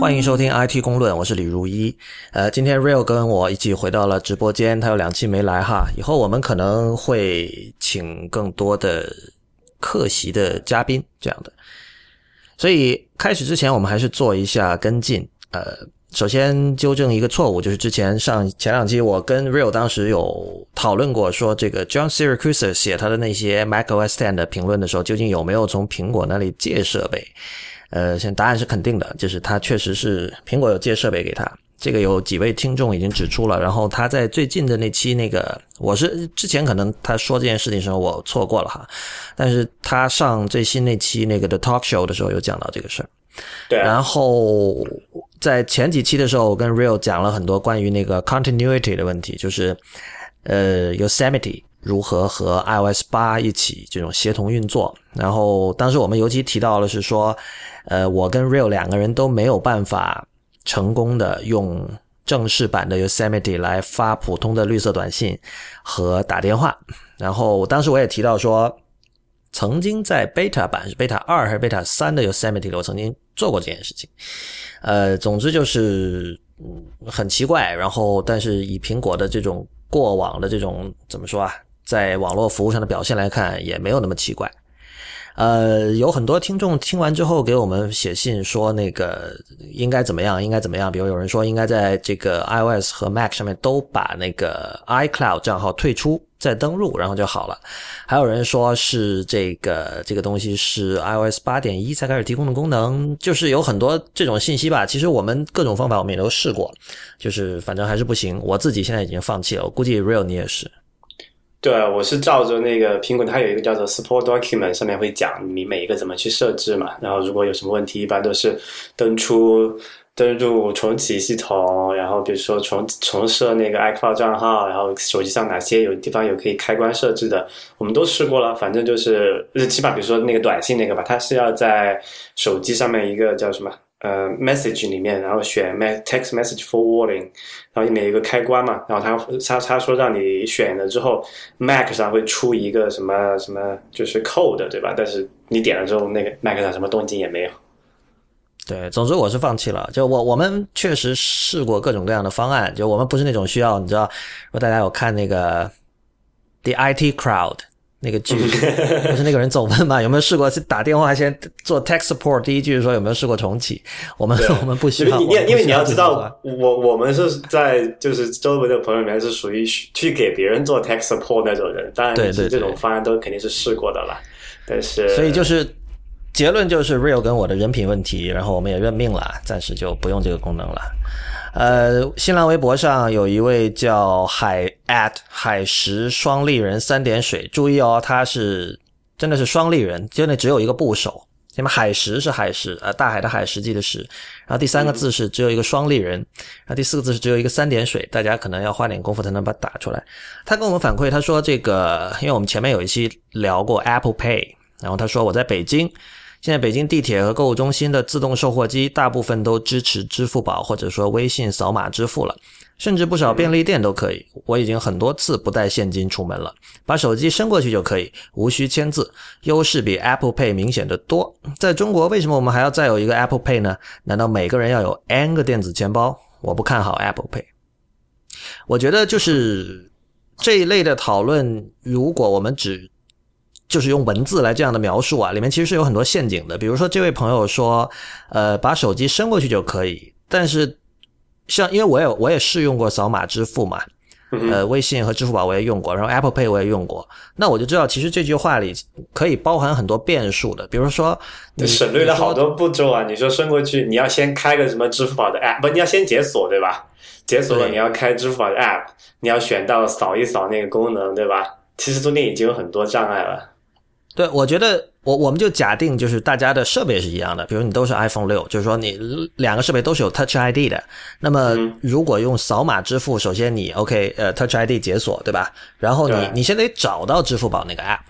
欢迎收听 IT 公论，我是李如一。呃，今天 Real 跟我一起回到了直播间，他有两期没来哈。以后我们可能会请更多的客席的嘉宾这样的。所以开始之前，我们还是做一下跟进。呃，首先纠正一个错误，就是之前上前两期我跟 Real 当时有讨论过，说这个 John Siracusa 写他的那些 macOS Ten 的评论的时候，究竟有没有从苹果那里借设备？呃，现在答案是肯定的，就是他确实是苹果有借设备给他。这个有几位听众已经指出了，然后他在最近的那期那个，我是之前可能他说这件事情的时候我错过了哈，但是他上最新那期那个的 Talk Show 的时候有讲到这个事儿。对。然后在前几期的时候，我跟 Real 讲了很多关于那个 Continuity 的问题，就是呃 Yosemite 如何和 iOS 八一起这种协同运作。然后当时我们尤其提到了是说。呃，我跟 Real 两个人都没有办法成功的用正式版的 Yosemite 来发普通的绿色短信和打电话。然后当时我也提到说，曾经在 Beta 版是 Beta 二还是 Beta 三的 Yosemite 我曾经做过这件事情。呃，总之就是很奇怪。然后但是以苹果的这种过往的这种怎么说啊，在网络服务上的表现来看，也没有那么奇怪。呃，有很多听众听完之后给我们写信说，那个应该怎么样，应该怎么样？比如有人说应该在这个 iOS 和 Mac 上面都把那个 iCloud 账号退出再登录，然后就好了。还有人说是这个这个东西是 iOS 八点一才开始提供的功能，就是有很多这种信息吧。其实我们各种方法我们也都试过，就是反正还是不行。我自己现在已经放弃了，我估计 Real 你也是。对，我是照着那个苹果，它有一个叫做 Support Document，上面会讲你每一个怎么去设置嘛。然后如果有什么问题，一般都是登出、登入、重启系统，然后比如说重重设那个 iCloud 账号，然后手机上哪些有地方有可以开关设置的，我们都试过了。反正就是起码比如说那个短信那个吧，它是要在手机上面一个叫什么？呃，message 里面，然后选 text message forwarding，然后里面有一个开关嘛，然后他他他说让你选了之后，Mac 上会出一个什么什么，就是 code 对吧？但是你点了之后，那个 Mac 上什么动静也没有。对，总之我是放弃了。就我我们确实试过各种各样的方案，就我们不是那种需要你知道，如果大家有看那个 The IT Crowd。那个剧不是那个人总问嘛？有没有试过去打电话先做 tech support？第一句说有没有试过重启？我们我们不需要。因为因为你要知道，我我们是在就是周围的朋友里面是属于去给别人做 tech support 那种人，当然对对这种方案都肯定是试过的了。但是所以就是结论就是 real 跟我的人品问题，然后我们也认命了，暂时就不用这个功能了。呃，新浪微博上有一位叫海 at 海石双立人三点水，注意哦，他是真的是双立人，就那只有一个部首，那么海石是海石，呃，大海的海，实际的石，然后第三个字是只有一个双立人，然后第四个字是只有一个三点水，大家可能要花点功夫才能把它打出来。他跟我们反馈，他说这个，因为我们前面有一期聊过 Apple Pay，然后他说我在北京。现在北京地铁和购物中心的自动售货机大部分都支持支付宝或者说微信扫码支付了，甚至不少便利店都可以。我已经很多次不带现金出门了，把手机伸过去就可以，无需签字，优势比 Apple Pay 明显的多。在中国，为什么我们还要再有一个 Apple Pay 呢？难道每个人要有 N 个电子钱包？我不看好 Apple Pay。我觉得就是这一类的讨论，如果我们只就是用文字来这样的描述啊，里面其实是有很多陷阱的。比如说，这位朋友说，呃，把手机伸过去就可以。但是，像因为我也我也试用过扫码支付嘛，呃，微信和支付宝我也用过，然后 Apple Pay 我也用过。那我就知道，其实这句话里可以包含很多变数的。比如说，你省略了好多步骤啊。你说伸过去，你要先开个什么支付宝的 App，不，你要先解锁对吧？解锁了，你要开支付宝的 App，你要选到扫一扫那个功能对吧？其实中间已经有很多障碍了。对，我觉得我我们就假定就是大家的设备是一样的，比如你都是 iPhone 六，就是说你两个设备都是有 Touch ID 的。那么如果用扫码支付，首先你 OK，呃，Touch ID 解锁，对吧？然后你你先得找到支付宝那个 App。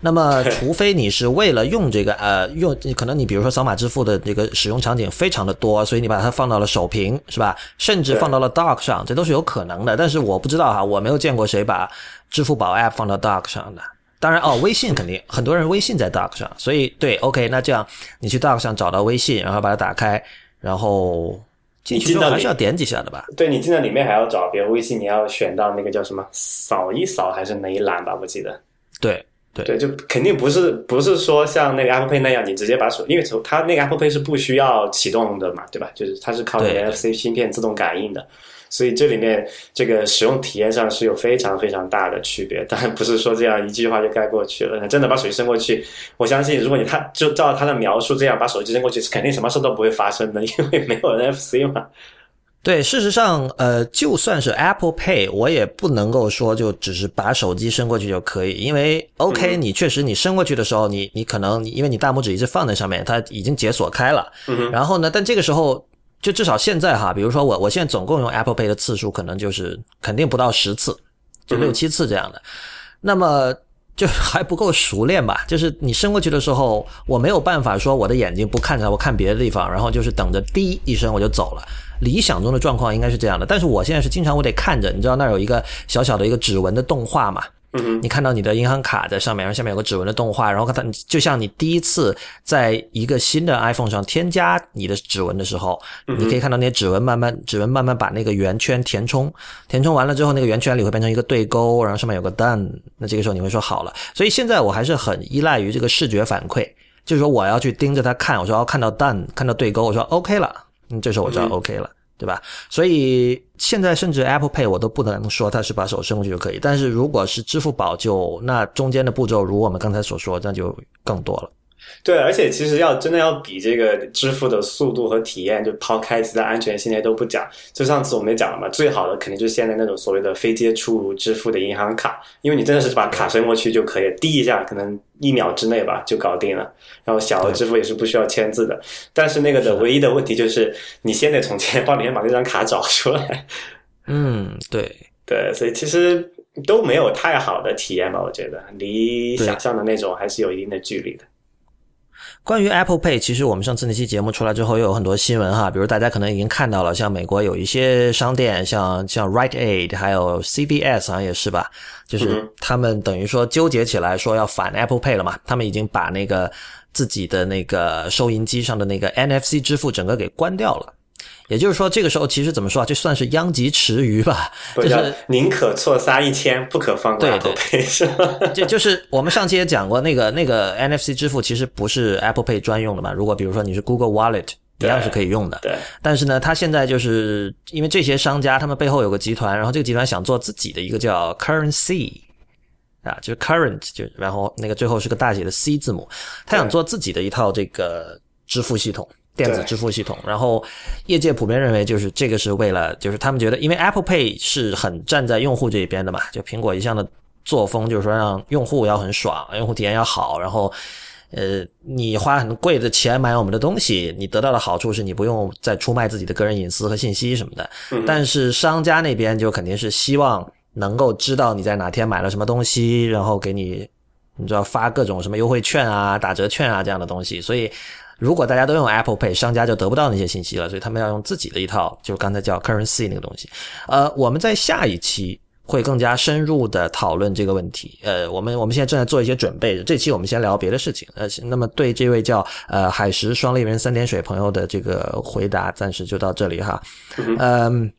那么除非你是为了用这个呃用，可能你比如说扫码支付的这个使用场景非常的多，所以你把它放到了首屏，是吧？甚至放到了 Dock 上，这都是有可能的。但是我不知道哈，我没有见过谁把支付宝 App 放到 Dock 上的。当然哦，微信肯定很多人微信在 Dock 上，所以对，OK，那这样你去 Dock 上找到微信，然后把它打开，然后进去之后还是要点几下的吧？对你进到里面还要找，比如微信你要选到那个叫什么扫一扫还是哪一栏吧？我记得。对对对，就肯定不是不是说像那个 Apple Pay 那样，你直接把手，因为从它那个 Apple Pay 是不需要启动的嘛，对吧？就是它是靠那个 NFC 芯片自动感应的。所以这里面这个使用体验上是有非常非常大的区别，当然不是说这样一句话就盖过去了。真的把手机伸过去，我相信如果你他就照他的描述这样把手机伸过去，是肯定什么事都不会发生的，因为没有 NFC 嘛。对，事实上，呃，就算是 Apple Pay，我也不能够说就只是把手机伸过去就可以，因为 OK，你确实你伸过去的时候，你你可能因为你大拇指一直放在上面，它已经解锁开了。然后呢，但这个时候。就至少现在哈，比如说我，我现在总共用 Apple Pay 的次数可能就是肯定不到十次，就六七次这样的。那么就还不够熟练吧？就是你伸过去的时候，我没有办法说我的眼睛不看着，我看别的地方，然后就是等着滴一声我就走了。理想中的状况应该是这样的，但是我现在是经常我得看着，你知道那有一个小小的一个指纹的动画嘛？你看到你的银行卡在上面，然后下面有个指纹的动画，然后它就像你第一次在一个新的 iPhone 上添加你的指纹的时候，你可以看到那些指纹慢慢指纹慢慢把那个圆圈填充，填充完了之后，那个圆圈里会变成一个对勾，然后上面有个 done，那这个时候你会说好了。所以现在我还是很依赖于这个视觉反馈，就是说我要去盯着它看，我说要看到 done，看到对勾，我说 OK 了，嗯，这时候我知道 OK 了。对吧？所以现在甚至 Apple Pay 我都不能说它是把手伸过去就可以，但是如果是支付宝，就那中间的步骤，如我们刚才所说，那就更多了。对，而且其实要真的要比这个支付的速度和体验，就抛开其他安全性那些都不讲，就上次我们也讲了嘛，最好的肯定就是现在那种所谓的非接触支付的银行卡，因为你真的是把卡伸过去就可以，滴一下可能一秒之内吧就搞定了。然后小额支付也是不需要签字的，但是那个的唯一的问题就是你先得从钱包里面把那张卡找出来。嗯，对对，所以其实都没有太好的体验吧，我觉得离想象的那种还是有一定的距离的。关于 Apple Pay，其实我们上次那期节目出来之后，又有很多新闻哈，比如大家可能已经看到了，像美国有一些商店，像像 Rite Aid，还有 CVS 好像也是吧，就是他们等于说纠结起来说要反 Apple Pay 了嘛，他们已经把那个自己的那个收银机上的那个 NFC 支付整个给关掉了。也就是说，这个时候其实怎么说啊？这算是殃及池鱼吧？就是宁可错杀一千，不可放过 Apple Pay，是吧？就就是我们上期也讲过，那个那个 NFC 支付其实不是 Apple Pay 专用的嘛。如果比如说你是 Google Wallet，一样是可以用的。对。但是呢，他现在就是因为这些商家，他们背后有个集团，然后这个集团想做自己的一个叫 Currency 啊，就是 Current，就然后那个最后是个大写的 C 字母，他想做自己的一套这个支付系统。电子支付系统，然后业界普遍认为，就是这个是为了，就是他们觉得，因为 Apple Pay 是很站在用户这一边的嘛，就苹果一向的作风就是说让用户要很爽，用户体验要好，然后，呃，你花很贵的钱买我们的东西，你得到的好处是你不用再出卖自己的个人隐私和信息什么的。但是商家那边就肯定是希望能够知道你在哪天买了什么东西，然后给你，你知道发各种什么优惠券啊、打折券啊这样的东西，所以。如果大家都用 Apple Pay，商家就得不到那些信息了，所以他们要用自己的一套，就是刚才叫 Currency 那个东西。呃，我们在下一期会更加深入的讨论这个问题。呃，我们我们现在正在做一些准备，这期我们先聊别的事情。呃，那么对这位叫呃海石双立人三点水朋友的这个回答，暂时就到这里哈。嗯，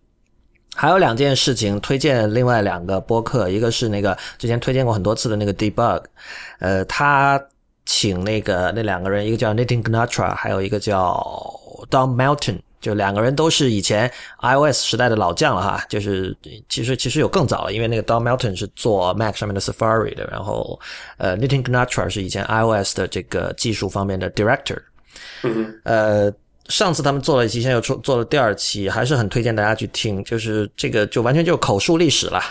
还有两件事情推荐，另外两个播客，一个是那个之前推荐过很多次的那个 Debug，呃，他。请那个那两个人，一个叫 Nitin Gnatra，还有一个叫 Don Melton，就两个人都是以前 iOS 时代的老将了哈。就是其实其实有更早了，因为那个 Don Melton 是做 Mac 上面的 Safari 的，然后呃 Nitin Gnatra 是以前 iOS 的这个技术方面的 Director。呃，上次他们做了一期，现在又做做了第二期，还是很推荐大家去听。就是这个就完全就是口述历史了。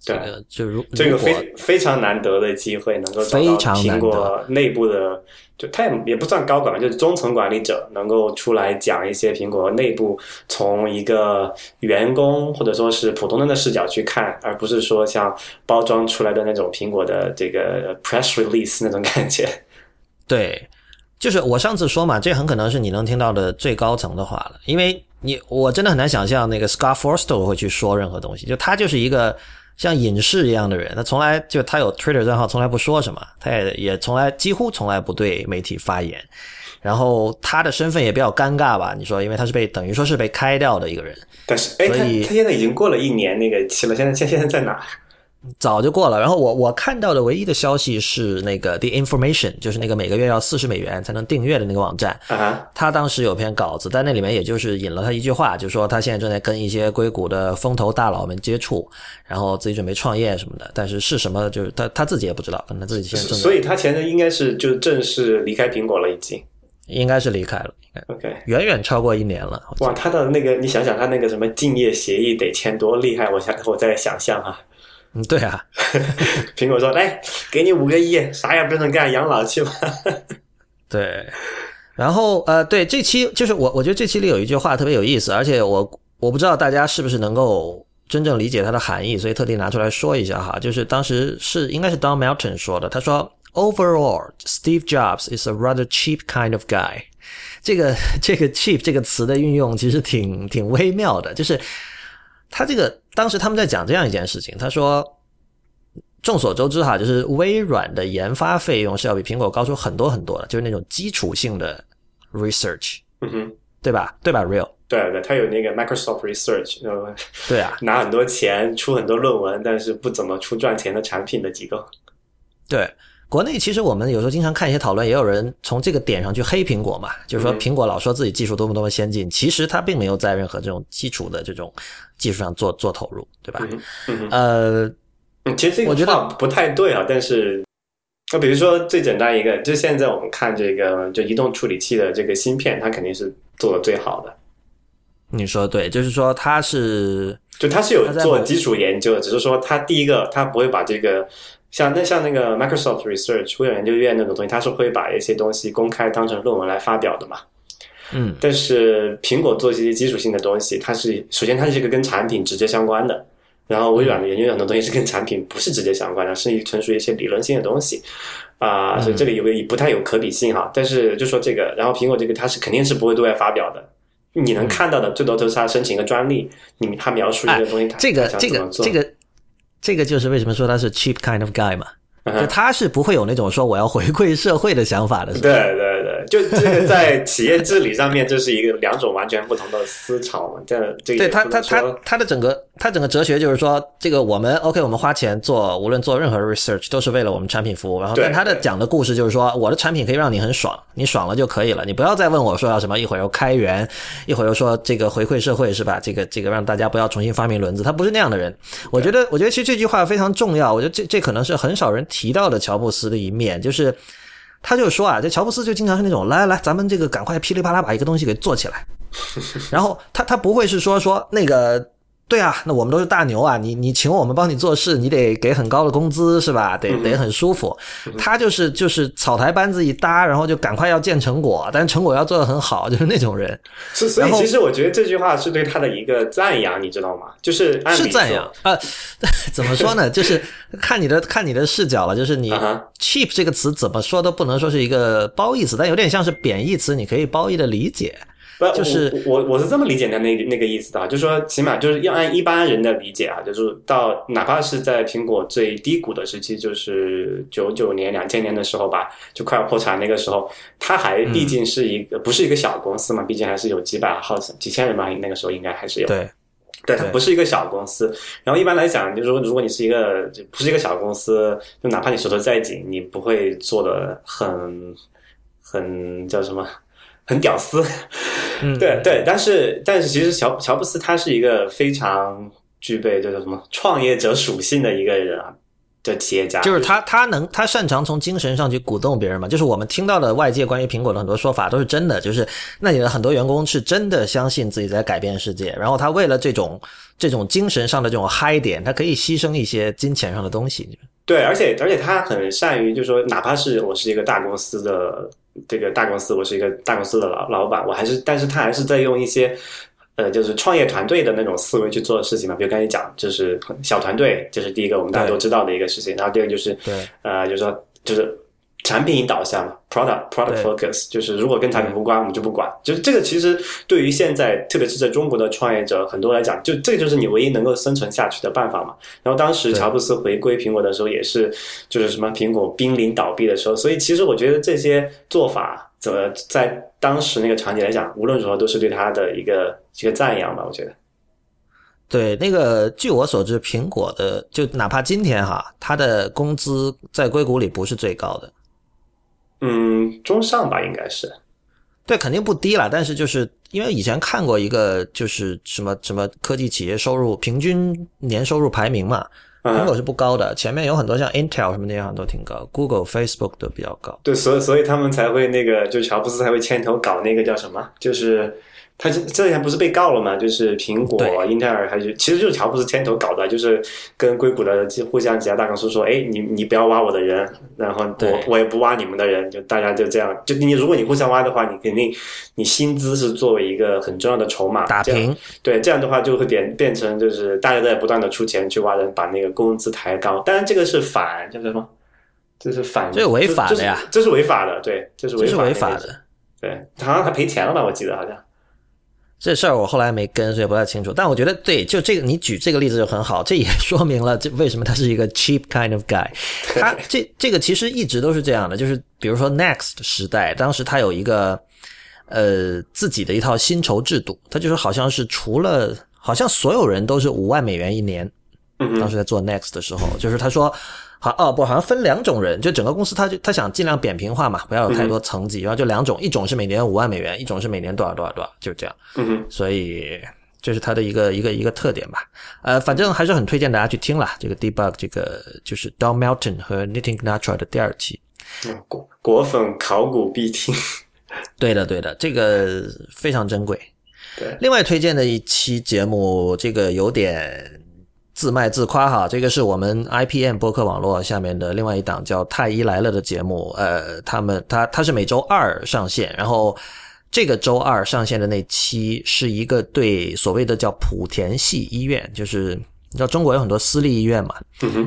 这个就如这个非非常难得的机会，能够找到苹果内部的，就他也也不算高管吧，就是中层管理者，能够出来讲一些苹果内部从一个员工或者说是普通人的视角去看，而不是说像包装出来的那种苹果的这个 press release 那种感觉。对，就是我上次说嘛，这很可能是你能听到的最高层的话了，因为你我真的很难想象那个 Scott Forstall 会去说任何东西，就他就是一个。像隐士一样的人，他从来就他有 Twitter 账号，从来不说什么，他也也从来几乎从来不对媒体发言。然后他的身份也比较尴尬吧？你说，因为他是被等于说是被开掉的一个人，但是哎，他他现在已经过了一年那个期了，现在现现在在哪？早就过了。然后我我看到的唯一的消息是那个 The Information，就是那个每个月要四十美元才能订阅的那个网站。啊，他当时有篇稿子，但那里面也就是引了他一句话，就说他现在正在跟一些硅谷的风投大佬们接触，然后自己准备创业什么的，但是是什么，就是他他自己也不知道，可能他自己现在正在所以他前阵应该是就正式离开苹果了，已经。应该是离开了，OK，远远超过一年了。哇，他的那个你想想，他那个什么竞业协议得签多厉害，我想我在想象哈。嗯，对啊，苹果说来给你五个亿，啥也不用干，养老去吧。对，然后呃，对这期就是我我觉得这期里有一句话特别有意思，而且我我不知道大家是不是能够真正理解它的含义，所以特地拿出来说一下哈。就是当时是应该是 Don Melton 说的，他说 Overall, Steve Jobs is a rather cheap kind of guy。这个这个 cheap 这个词的运用其实挺挺微妙的，就是他这个当时他们在讲这样一件事情，他说。众所周知哈，就是微软的研发费用是要比苹果高出很多很多的，就是那种基础性的 research，嗯哼，对吧？对吧？Real，对对，他有那个 Microsoft Research，对啊，拿很多钱出很多论文，但是不怎么出赚钱的产品的机构。对。国内其实我们有时候经常看一些讨论，也有人从这个点上去黑苹果嘛，就是说苹果老说自己技术多么多么先进，其实它并没有在任何这种基础的这种技术上做做投入，对吧？呃，嗯，其实这个我觉得话不太对啊，但是，那比如说最简单一个，就现在我们看这个就移动处理器的这个芯片，它肯定是做的最好的，你说的对，就是说它是就它是有做基础研究的，只是说它第一个它不会把这个像那像那个 Microsoft Research 微软研究院那种东西，它是会把一些东西公开当成论文来发表的嘛。嗯但是苹果做这些基础性的东西，它是首先它是一个跟产品直接相关的，然后微软的研究很多东西是跟产品不是直接相关的，是纯属一些理论性的东西啊、所以这里有个不太有可比性哈。但是就说这个，然后苹果这个它是肯定是不会对外发表的。你能看到的最多都是他申请一个专利，你他描述一个东西，他这个这个这个这个就是为什么说他是 cheap kind of guy 嘛，就他是不会有那种说我要回馈社会的想法的，是吧？对对对，就这个在企业治理上面，这是一个两种完全不同的思潮嘛。这这对他，他他他的整个他整个哲学就是说，这个我们 OK，我们花钱做，无论做任何 research 都是为了我们产品服务。然后，但他的讲的故事就是说，我的产品可以让你很爽，你爽了就可以了，你不要再问我说要什么，一会儿又开源，一会儿又说这个回馈社会是吧？这个这个让大家不要重新发明轮子，他不是那样的人。我觉得，我觉得其实这句话非常重要，我觉得这这可能是很少人提到的乔布斯的一面，就是。他就说啊，这乔布斯就经常是那种来来来，咱们这个赶快噼里啪啦把一个东西给做起来，然后他他不会是说说那个。对啊，那我们都是大牛啊！你你请我们帮你做事，你得给很高的工资是吧？得得很舒服。他就是就是草台班子一搭，然后就赶快要见成果，但是成果要做得很好，就是那种人 所所以然后其实我觉得这句话是对他的一个赞扬，你知道吗？就是按是赞扬啊、呃 怎么说呢？就是看你的看你的视角了。就是你 cheap 这个词怎么说都不能说是一个褒义词，但有点像是贬义词，你可以褒义的理解。不，就是我我我是这么理解的那个那个意思的啊，就是说起码就是要按一般人的理解啊，就是到哪怕是在苹果最低谷的时期，就是九九年、两千年的时候吧，就快要破产那个时候，它还毕竟是一个、不是一个小公司嘛，毕竟还是有几百号、几千人吧，那个时候应该还是有。对，对，它不是一个小公司。然后一般来讲，就是说，如果你是一个不是一个小公司，就哪怕你手头再紧，你不会做的很很叫什么很屌丝。嗯，对对，但是但是其实乔乔布斯他是一个非常具备这个什么创业者属性的一个人啊的企业家，就是他，他能，他擅长从精神上去鼓动别人嘛。就是我们听到的外界关于苹果的很多说法都是真的，就是那里的很多员工是真的相信自己在改变世界，然后他为了这种这种精神上的这种嗨点，他可以牺牲一些金钱上的东西。对，而且而且他很善于，就是说，哪怕是我是一个大公司的这个大公司，我是一个大公司的老老板，我还是，但是他还是在用一些呃，就是创业团队的那种思维去做事情嘛。比如刚才讲，就是小团队，这是第一个我们大家都知道的一个事情。然后第二个就是对，呃，就是说就是产品导向嘛，product product focus，就是如果跟产品无关，我们就不管。就是这个其实对于现在，特别是在中国的创业者很多来讲，就这个就是你唯一能够生存下去的办法嘛。然后当时乔布斯回归苹果的时候，也是就是什么苹果濒临倒闭的时候，所以其实我觉得这些做法怎么在当时那个场景来讲，无论如何都是对他的一个一个赞扬吧，我觉得。对，那个据我所知，苹果的就哪怕今天哈，他的工资在硅谷里不是最高的，嗯，中上吧，应该是。对，肯定不低了，但是就是因为以前看过一个，就是什么什么科技企业收入平均年收入排名嘛，苹果是不高的，前面有很多像 Intel 什么那样都挺高，Google、Facebook 都比较高。对，所以所以他们才会那个，就乔布斯才会牵头搞那个叫什么，就是。他这这前不是被告了吗？就是苹果、英特尔，还是其实就是乔布斯牵头搞的，就是跟硅谷的互相几家大公司说：“哎，你你不要挖我的人，然后我我也不挖你们的人，就大家就这样。就你如果你互相挖的话，你肯定你薪资是作为一个很重要的筹码打平。对，这样的话就会变变成就是大家都在不断的出钱去挖人，把那个工资抬高。当然这个是反叫什么？这是反这是违法的呀！这是违法的，对，这是违法的。对，好像还赔钱了吧？我记得好像。这事儿我后来没跟，所以不太清楚。但我觉得，对，就这个你举这个例子就很好，这也 说明了这为什么他是一个 cheap kind of guy。他这这个其实一直都是这样的，就是比如说 Next 时代，当时他有一个呃自己的一套薪酬制度，他就是好像是除了好像所有人都是五万美元一年。当时在做 Next 的时候，就是他说。好哦不，好像分两种人，就整个公司，他就他想尽量扁平化嘛，不要有太多层级，然后就两种，一种是每年五万美元，一种是每年多少多少多少，就这样。嗯所以这是他的一个一个一个特点吧。呃，反正还是很推荐大家去听了这个 Debug，这个就是 Don Melton 和 Knitting Natural 的第二期。果果粉考古必听。对的对的，这个非常珍贵。对。另外推荐的一期节目，这个有点。自卖自夸哈，这个是我们 IPM 播客网络下面的另外一档叫《太医来了》的节目。呃，他们他他是每周二上线，然后这个周二上线的那期是一个对所谓的叫莆田系医院，就是你知道中国有很多私立医院嘛，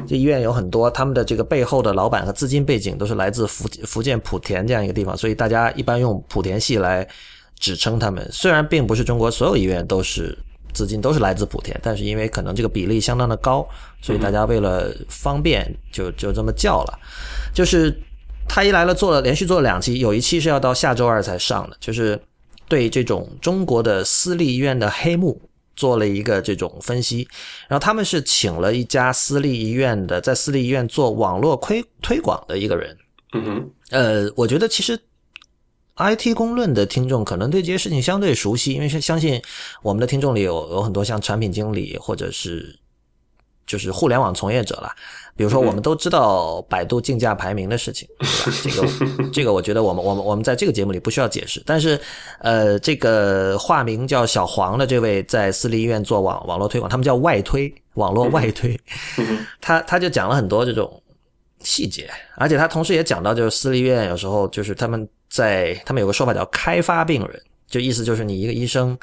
这医院有很多他们的这个背后的老板和资金背景都是来自福福建莆田这样一个地方，所以大家一般用莆田系来指称他们。虽然并不是中国所有医院都是。资金都是来自莆田，但是因为可能这个比例相当的高，所以大家为了方便就就这么叫了。就是他一来了，做了连续做了两期，有一期是要到下周二才上的，就是对这种中国的私立医院的黑幕做了一个这种分析。然后他们是请了一家私立医院的，在私立医院做网络推推广的一个人。嗯哼，呃，我觉得其实。IT 公论的听众可能对这些事情相对熟悉，因为是相信我们的听众里有有很多像产品经理或者是就是互联网从业者了。比如说，我们都知道百度竞价排名的事情，这个这个我觉得我们我们我们在这个节目里不需要解释。但是，呃，这个化名叫小黄的这位在私立医院做网网络推广，他们叫外推，网络外推，他他就讲了很多这种细节，而且他同时也讲到，就是私立医院有时候就是他们。在他们有个说法叫开发病人，就意思就是你一个医生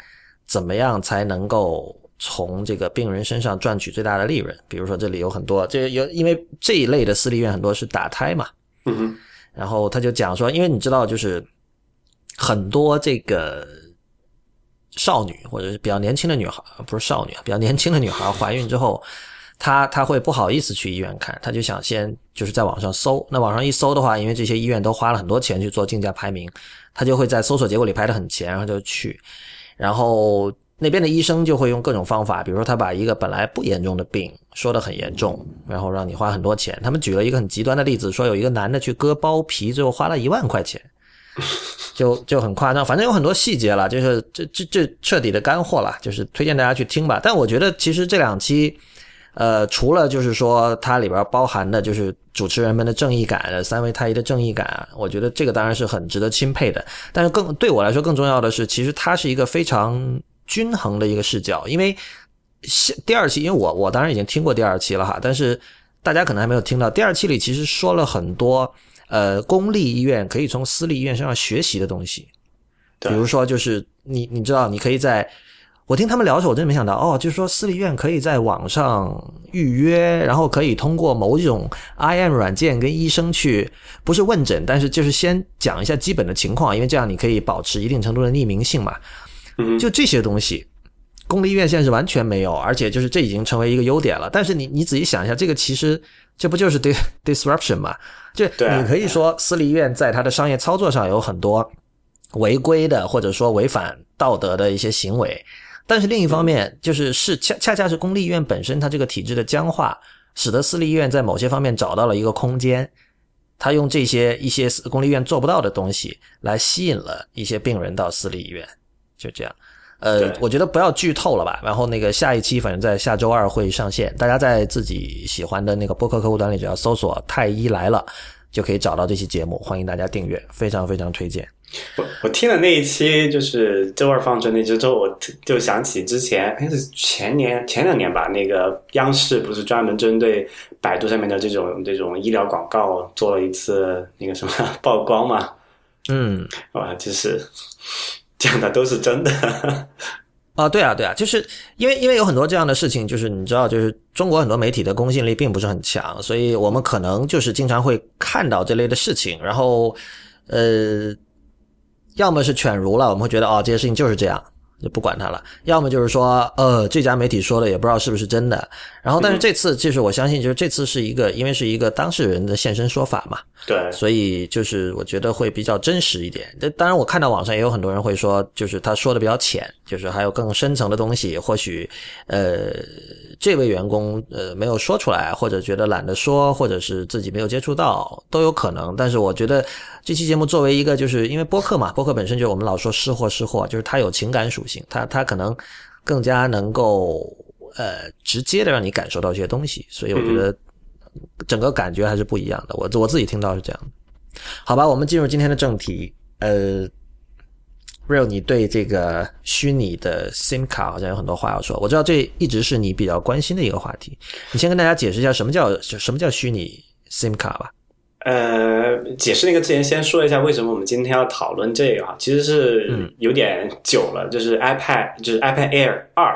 怎么样才能够从这个病人身上赚取最大的利润？比如说这里有很多，这有因为这一类的私立医院很多是打胎嘛，嗯然后他就讲说，因为你知道，就是很多这个少女或者是比较年轻的女孩，不是少女啊，比较年轻的女孩怀孕之后。他他会不好意思去医院看，他就想先就是在网上搜。那网上一搜的话，因为这些医院都花了很多钱去做竞价排名，他就会在搜索结果里排的很前，然后就去。然后那边的医生就会用各种方法，比如说他把一个本来不严重的病说得很严重，然后让你花很多钱。他们举了一个很极端的例子，说有一个男的去割包皮，最后花了一万块钱，就就很夸张。反正有很多细节了，就是这这这彻底的干货了，就是推荐大家去听吧。但我觉得其实这两期。呃，除了就是说它里边包含的就是主持人们的正义感，三位太医的正义感，我觉得这个当然是很值得钦佩的。但是更对我来说更重要的是，其实它是一个非常均衡的一个视角。因为第二期，因为我我当然已经听过第二期了哈，但是大家可能还没有听到第二期里其实说了很多呃公立医院可以从私立医院身上学习的东西，比如说就是你你知道你可以在。我听他们聊的时候，我真的没想到哦，就是说私立医院可以在网上预约，然后可以通过某一种 IM 软件跟医生去，不是问诊，但是就是先讲一下基本的情况，因为这样你可以保持一定程度的匿名性嘛。就这些东西，公立医院现在是完全没有，而且就是这已经成为一个优点了。但是你你仔细想一下，这个其实这不就是 dis disruption 嘛？就你可以说私立医院在它的商业操作上有很多违规的或者说违反道德的一些行为，但是另一方面就是是恰恰恰是公立医院本身它这个体制的僵化，使得私立医院在某些方面找到了一个空间，他用这些一些公立医院做不到的东西来吸引了一些病人到私立医院，就这样。呃，我觉得不要剧透了吧。然后那个下一期，反正在下周二会上线，大家在自己喜欢的那个播客客户端里，只要搜索“太医来了”，就可以找到这期节目。欢迎大家订阅，非常非常推荐。我我听了那一期，就是周二放出那期之后，我就想起之前，哎，是前年前两年吧，那个央视不是专门针对百度上面的这种这种医疗广告做了一次那个什么 曝光嘛？嗯，哇，就是。讲的都是真的 啊，对啊，对啊，就是因为因为有很多这样的事情，就是你知道，就是中国很多媒体的公信力并不是很强，所以我们可能就是经常会看到这类的事情，然后呃，要么是犬儒了，我们会觉得哦，这些事情就是这样。就不管它了，要么就是说，呃，这家媒体说的也不知道是不是真的。然后，但是这次就是我相信，就是这次是一个，因为是一个当事人的现身说法嘛，对，所以就是我觉得会比较真实一点。这当然，我看到网上也有很多人会说，就是他说的比较浅，就是还有更深层的东西，或许呃，这位员工呃没有说出来，或者觉得懒得说，或者是自己没有接触到，都有可能。但是我觉得。这期节目作为一个，就是因为播客嘛，播客本身就我们老说失货失货，就是它有情感属性，它它可能更加能够呃直接的让你感受到这些东西，所以我觉得整个感觉还是不一样的。我我自己听到是这样。好吧，我们进入今天的正题。呃，Real，你对这个虚拟的 SIM 卡好像有很多话要说，我知道这一直是你比较关心的一个话题。你先跟大家解释一下什么叫什么叫虚拟 SIM 卡吧。呃，解释那个之前，先说一下为什么我们今天要讨论这个啊？其实是有点久了，就是 iPad，就是 iPad Air 二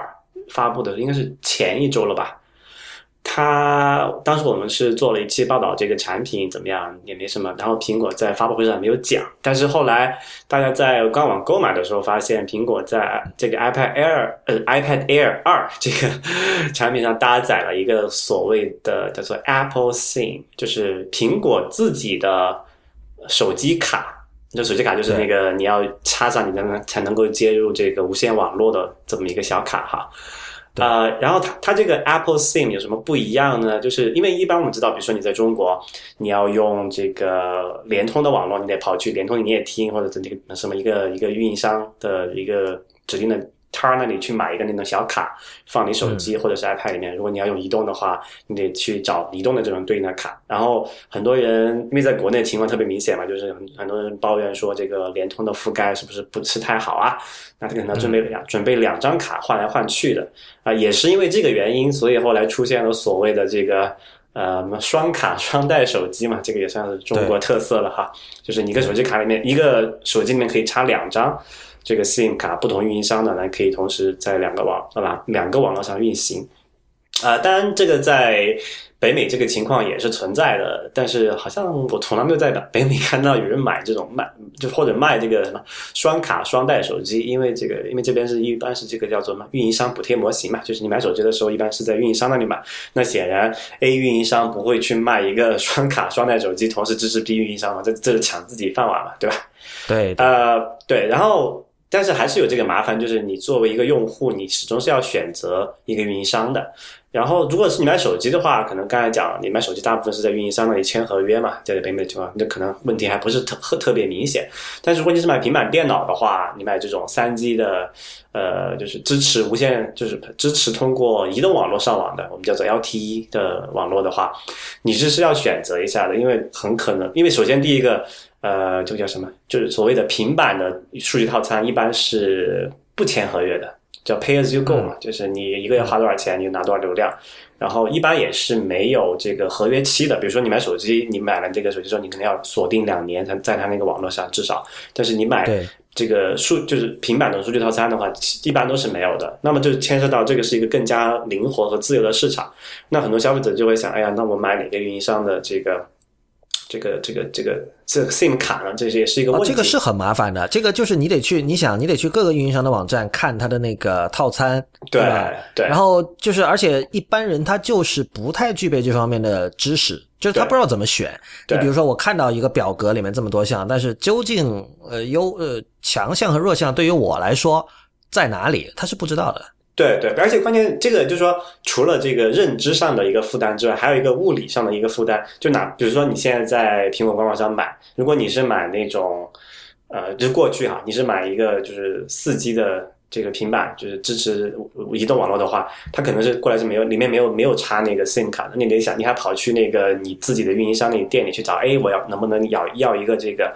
发布的，应该是前一周了吧。他当时我们是做了一期报道，这个产品怎么样也没什么。然后苹果在发布会上没有讲，但是后来大家在官网购买的时候发现，苹果在这个 iPad Air 呃 iPad Air 二这个 产品上搭载了一个所谓的叫做 Apple SIM，就是苹果自己的手机卡。这手机卡就是那个你要插上你才能才能够接入这个无线网络的这么一个小卡哈。呃，然后它它这个 Apple SIM 有什么不一样呢？就是因为一般我们知道，比如说你在中国，你要用这个联通的网络，你得跑去联通营业厅或者这个什么一个一个运营商的一个指定的。他那里去买一个那种小卡，放你手机或者是 iPad 里面。如果你要用移动的话，你得去找移动的这种对应的卡。然后很多人因为在国内情况特别明显嘛，就是很很多人抱怨说这个联通的覆盖是不是不是太好啊？那他可能准备两准备两张卡换来换去的啊，也是因为这个原因，所以后来出现了所谓的这个呃双卡双待手机嘛，这个也算是中国特色了哈。就是你一个手机卡里面一个手机里面可以插两张。这个 SIM 卡不同运营商的呢，可以同时在两个网，对吧？两个网络上运行。啊，当然这个在北美这个情况也是存在的，但是好像我从来没有在北美看到有人买这种卖，就或者卖这个什么双卡双待手机，因为这个，因为这边是一般是这个叫做什么运营商补贴模型嘛，就是你买手机的时候一般是在运营商那里买。那显然 A 运营商不会去卖一个双卡双待手机，同时支持 B 运营商嘛，这这是抢自己饭碗嘛，对吧？对，呃，对，然后。但是还是有这个麻烦，就是你作为一个用户，你始终是要选择一个运营商的。然后，如果是你买手机的话，可能刚才讲，你买手机大部分是在运营商那里签合约嘛，在北美的情况，那可能问题还不是特特别明显。但是，如果你是买平板电脑的话，你买这种三 G 的，呃，就是支持无线，就是支持通过移动网络上网的，我们叫做 LTE 的网络的话，你是是要选择一下的，因为很可能，因为首先第一个。呃，这个叫什么？就是所谓的平板的数据套餐，一般是不签合约的，叫 pay as you go 嘛，就是你一个月花多少钱，你就拿多少流量。然后一般也是没有这个合约期的。比如说你买手机，你买了这个手机之后，你可能要锁定两年才在它那个网络上至少。但是你买这个数就是平板的数据套餐的话，一般都是没有的。那么就牵涉到这个是一个更加灵活和自由的市场。那很多消费者就会想，哎呀，那我买哪个运营商的这个？这个这个这个这个 SIM 卡呢，这也是一个问题。这个是很麻烦的，这个就是你得去，你想你得去各个运营商的网站看它的那个套餐，对吧？对。然后就是，而且一般人他就是不太具备这方面的知识，就是他不知道怎么选。你比如说，我看到一个表格里面这么多项，但是究竟呃优呃强项和弱项对于我来说在哪里，他是不知道的。对对，而且关键这个就是说，除了这个认知上的一个负担之外，还有一个物理上的一个负担。就拿比如说，你现在在苹果官网上买，如果你是买那种，呃，就是过去哈，你是买一个就是四 G 的这个平板，就是支持移动网络的话，它可能是过来是没有里面没有没有插那个 SIM 卡的。你得想，你还跑去那个你自己的运营商那个店里去找，哎，我要能不能要要一个这个。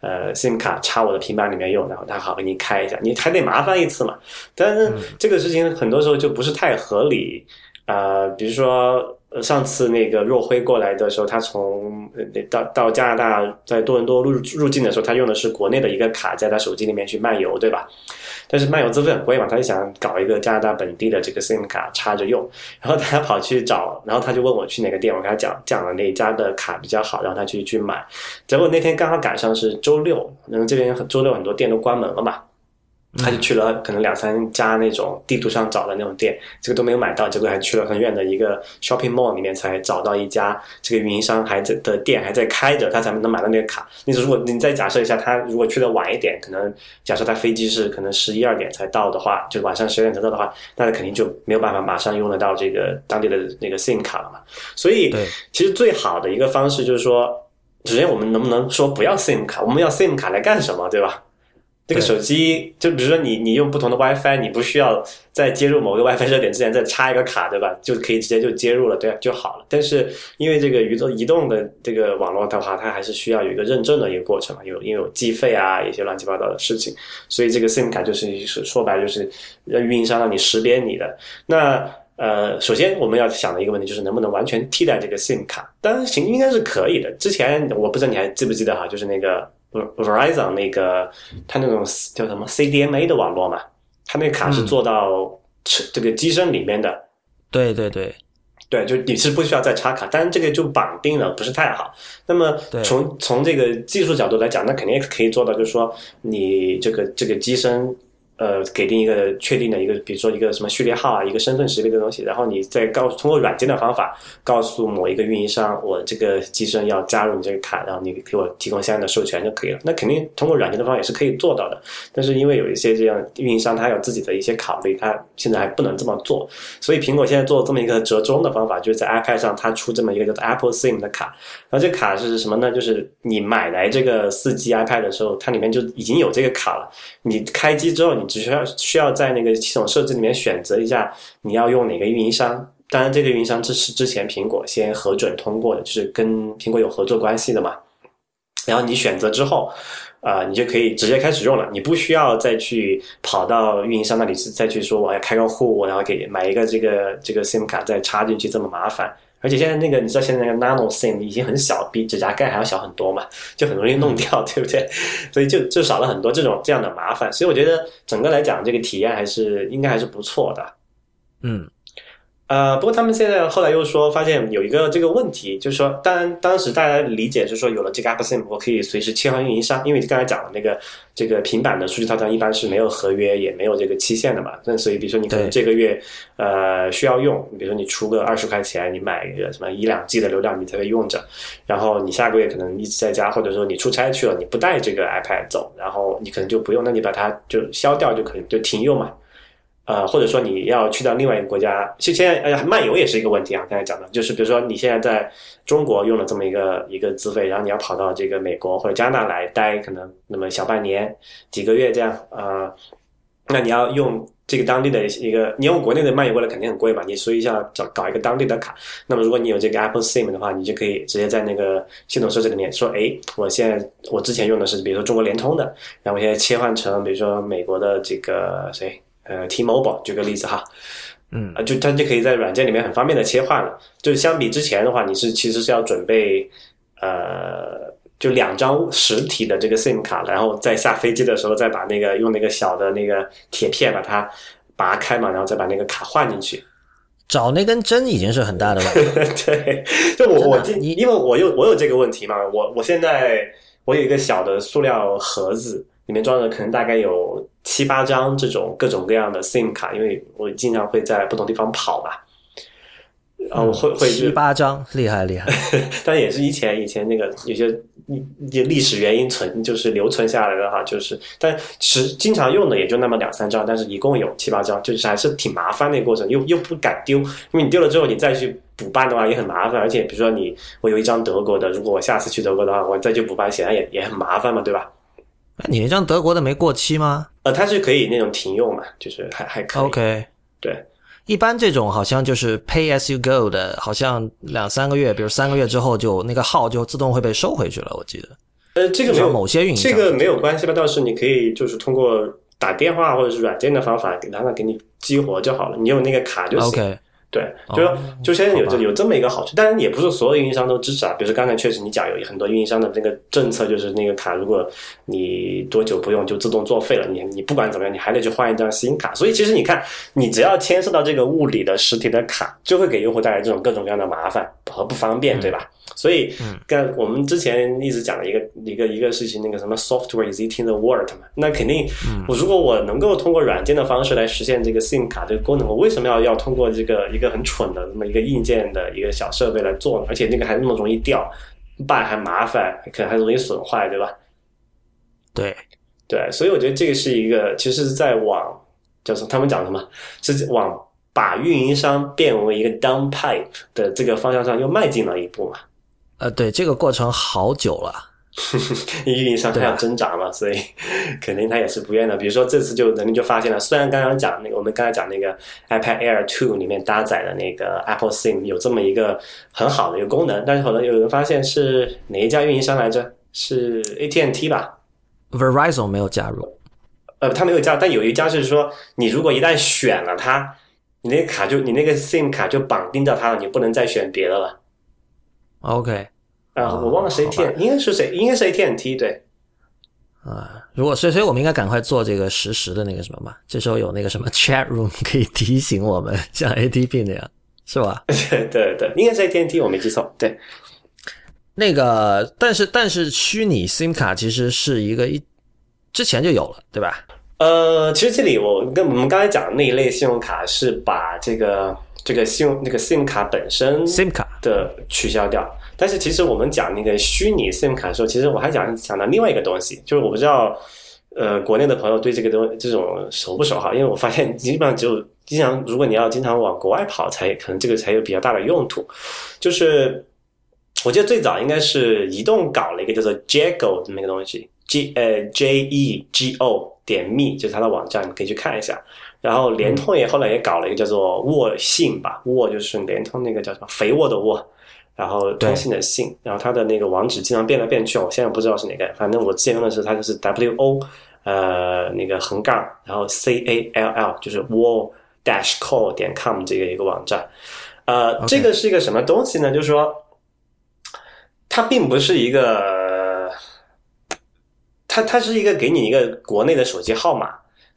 呃，SIM 卡插我的平板里面用，然后他好给你开一下，你还得麻烦一次嘛。但是这个事情很多时候就不是太合理啊。比如说呃上次那个若辉过来的时候，他从到到加拿大在多伦多入入境的时候，他用的是国内的一个卡，在他手机里面去漫游，对吧？但是漫游资费很贵嘛，他就想搞一个加拿大本地的这个 SIM 卡插着用，然后他跑去找，然后他就问我去哪个店，我跟他讲讲了哪家的卡比较好，让他去去买。结果那天刚好赶上是周六，然后这边周六很多店都关门了嘛。他就去了可能两三家那种地图上找的那种店，这个都没有买到，结果还去了很远的一个 shopping mall 里面才找到一家这个运营商还在的店还在开着，他才能买到那个卡。你如果你再假设一下，他如果去的晚一点，可能假设他飞机是可能十一二点才到的话，就晚上十点才到的话，那他肯定就没有办法马上用得到这个当地的那个 SIM 卡了嘛。所以，其实最好的一个方式就是说，首先我们能不能说不要 SIM 卡？我们要 SIM 卡来干什么，对吧？这个手机，就比如说你你用不同的 WiFi，你不需要在接入某个 WiFi 热点之前再插一个卡，对吧？就可以直接就接入了，对就好了。但是因为这个移动移动的这个网络的话，它还是需要有一个认证的一个过程嘛，有因为有计费啊一些乱七八糟的事情，所以这个 SIM 卡就是是说白就是让运营商让你识别你的。那呃，首先我们要想的一个问题就是能不能完全替代这个 SIM 卡？当然行，应该是可以的。之前我不知道你还记不记得哈，就是那个。Verizon 那个，它那种叫什么 CDMA 的网络嘛，它那卡是做到这个机身里面的。对对对，对，就你是不需要再插卡，但是这个就绑定了，不是太好。那么从从这个技术角度来讲，那肯定可以做到，就是说你这个这个机身。呃，给定一个确定的一个，比如说一个什么序列号啊，一个身份识别的东西，然后你再告通过软件的方法告诉某一个运营商，我这个机身要加入你这个卡，然后你给我提供相应的授权就可以了。那肯定通过软件的方法也是可以做到的，但是因为有一些这样运营商，他有自己的一些考虑，他现在还不能这么做。所以苹果现在做这么一个折中的方法，就是在 iPad 上它出这么一个叫做 Apple SIM 的卡，然后这卡是什么呢？就是你买来这个四 G iPad 的时候，它里面就已经有这个卡了，你开机之后你。只需要需要在那个系统设置里面选择一下你要用哪个运营商，当然这个运营商这是之前苹果先核准通过的，就是跟苹果有合作关系的嘛。然后你选择之后，啊，你就可以直接开始用了，你不需要再去跑到运营商那里去再去说我要开个户，然后给买一个这个这个 SIM 卡再插进去这么麻烦。而且现在那个，你知道现在那个 Nano SIM 已经很小，比指甲盖还要小很多嘛，就很容易弄掉，对不对？所以就就少了很多这种这样的麻烦。所以我觉得整个来讲，这个体验还是应该还是不错的。嗯。呃，不过他们现在后来又说，发现有一个这个问题，就是说，当然当时大家理解是说，有了这个 Apple SIM，我可以随时切换运营商，因为刚才讲的那个这个平板的数据套餐一般是没有合约，也没有这个期限的嘛。那所以，比如说你可能这个月呃需要用，比如说你出个二十块钱，你买一个什么一两 G 的流量，你才会用着。然后你下个月可能一直在家，或者说你出差去了，你不带这个 iPad 走，然后你可能就不用，那你把它就消掉就可以，就停用嘛。呃，或者说你要去到另外一个国家，其实现在哎漫游也是一个问题啊。刚才讲的，就是比如说你现在在中国用了这么一个一个资费，然后你要跑到这个美国或者加拿大来待，可能那么小半年、几个月这样啊，那你要用这个当地的一个，你用国内的漫游过来肯定很贵嘛，你所以要找搞一个当地的卡。那么如果你有这个 Apple SIM 的话，你就可以直接在那个系统设置里面说，哎，我现在我之前用的是比如说中国联通的，然后我现在切换成比如说美国的这个谁？呃，T-Mobile 举个例子哈，嗯，啊，就它就可以在软件里面很方便的切换了。就相比之前的话，你是其实是要准备呃，就两张实体的这个 SIM 卡，然后在下飞机的时候再把那个用那个小的那个铁片把它拔开嘛，然后再把那个卡换进去。找那根针已经是很大的了。对，就我我你因为我有我有这个问题嘛，我我现在我有一个小的塑料盒子，里面装的可能大概有七八张这种各种各样的 SIM 卡，因为我经常会在不同地方跑嘛。啊，我会会七八张，厉害厉害。但也是以前以前那个有些历史原因存就是留存下来的哈，就是但是经常用的也就那么两三张，但是一共有七八张，就是还是挺麻烦的过程，又又不敢丢，因为你丢了之后你再去补办的话也很麻烦，而且比如说你我有一张德国的，如果我下次去德国的话，我再去补办显然也也很麻烦嘛，对吧？你那张德国的没过期吗？呃，它是可以那种停用嘛，就是还还可以。OK，对。一般这种好像就是 pay as you go 的，好像两三个月，比如三个月之后就那个号就自动会被收回去了。我记得，呃，这个没有某些运营这个没有关系吧？倒是你可以就是通过打电话或者是软件的方法，给他们给你激活就好了。你有那个卡就行。OK，对，就说哦就现在有这有这么一个好处，当然也不是所有运营商都支持啊。比如说刚才确实你讲有很多运营商的那个政策，就是那个卡如果你多久不用就自动作废了，你你不管怎么样，你还得去换一张新卡。所以其实你看，你只要牵涉到这个物理的实体的卡，就会给用户带来这种各种各样的麻烦和不方便，对吧？所以嗯，跟我们之前一直讲的一个一个一个事情，那个什么 software is eating the world 嘛，那肯定，我如果我能够通过软件的方式来实现这个 SIM 卡这个功能，我为什么要要通过这个一个很蠢的这么一个硬件的一个小设备来做呢？而且那个还那么容易掉，办还麻烦，可能还容易损坏，对吧？对，对，所以我觉得这个是一个，其实是在往叫什么？他们讲什么？是往把运营商变为一个 down pipe 的这个方向上又迈进了一步嘛。呃，对，这个过程好久了。运营商他要挣扎嘛，所以肯定他也是不愿的。比如说这次就人们就发现了，虽然刚刚讲那个我们刚才讲那个 iPad Air Two 里面搭载的那个 Apple SIM 有这么一个很好的一个功能，但是可能有人发现是哪一家运营商来着？是 AT&T 吧？Verizon 没有加入。呃，他没有加，但有一家是说，你如果一旦选了它，你那个卡就你那个 SIM 卡就绑定到它了，你不能再选别的了。OK，啊、哦我忘了谁好 T，吧应该是谁？应该是 AT&T 对。啊，如果所以所以我们应该赶快做这个实时的那个什么嘛，这时候有那个什么 chat room 可以提醒我们，像 ATP 那样，是吧？对对对，应该是 AT&T，我没记错。对，那个，但是但是虚拟 SIM 卡其实是一个一之前就有了，对吧？呃，其实这里我跟我们刚才讲的那一类信用卡是把这个这个信用那个 SIM 卡本身 SIM 卡的取消掉。但是其实我们讲那个虚拟 SIM 卡的时候，其实我还想想到另外一个东西，就是我不知道呃国内的朋友对这个东这种熟不熟哈？因为我发现基本上只有经常如果你要经常往国外跑才，可能这个才有比较大的用途。就是我记得最早应该是移动搞了一个叫做 Jago 的那个东西，G 呃 J E G O 点 me 就是它的网站，你可以去看一下。然后联通也后来也搞了一个叫做沃信吧，沃就是联通那个叫什么肥沃的沃，然后通信的信，然后它的那个网址经常变来变去，我现在不知道是哪个，反正我之前用的是它就是 W O 呃那个横杠，然后 C A L L 就是 wall dash call 点 com 这个一个网站，呃这个是一个什么东西呢？就是说它并不是一个，它它是一个给你一个国内的手机号码。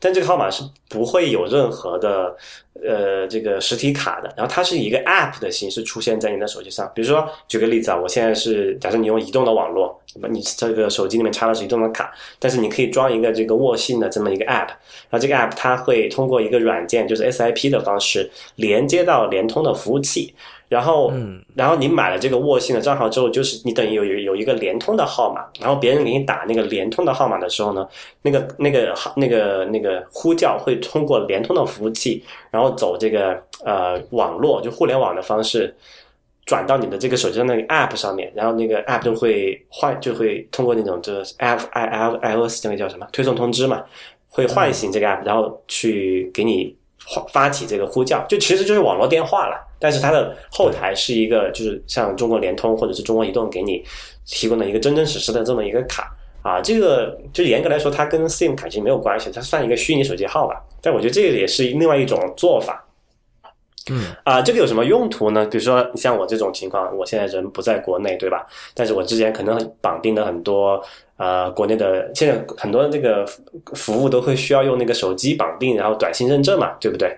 但这个号码是不会有任何的呃这个实体卡的，然后它是以一个 App 的形式出现在你的手机上。比如说，举个例子啊，我现在是假设你用移动的网络，那么你这个手机里面插的是移动的卡，但是你可以装一个这个沃信的这么一个 App，然后这个 App 它会通过一个软件，就是 SIP 的方式连接到联通的服务器，然后嗯然后你买了这个沃信的账号之后，就是你等于有有有一个联通的号码，然后别人给你打那个联通的号码的时候呢，那个那个号那个那个呼叫会通过联通的服务器，然后走这个呃网络就互联网的方式。转到你的这个手机上那个 App 上面，然后那个 App 就会换，就会通过那种就是 App i i iOS 那个叫什么推送通知嘛，会唤醒这个 App，然后去给你发发起这个呼叫，就其实就是网络电话了。但是它的后台是一个，就是像中国联通或者是中国移动给你提供的一个真真实实的这么一个卡啊。这个就严格来说，它跟 SIM 卡其实没有关系，它算一个虚拟手机号吧。但我觉得这个也是另外一种做法。嗯啊、这个有什么用途呢？比如说，你像我这种情况，我现在人不在国内，对吧？但是我之前可能绑定的很多呃国内的，现在很多这个服务都会需要用那个手机绑定，然后短信认证嘛，对不对？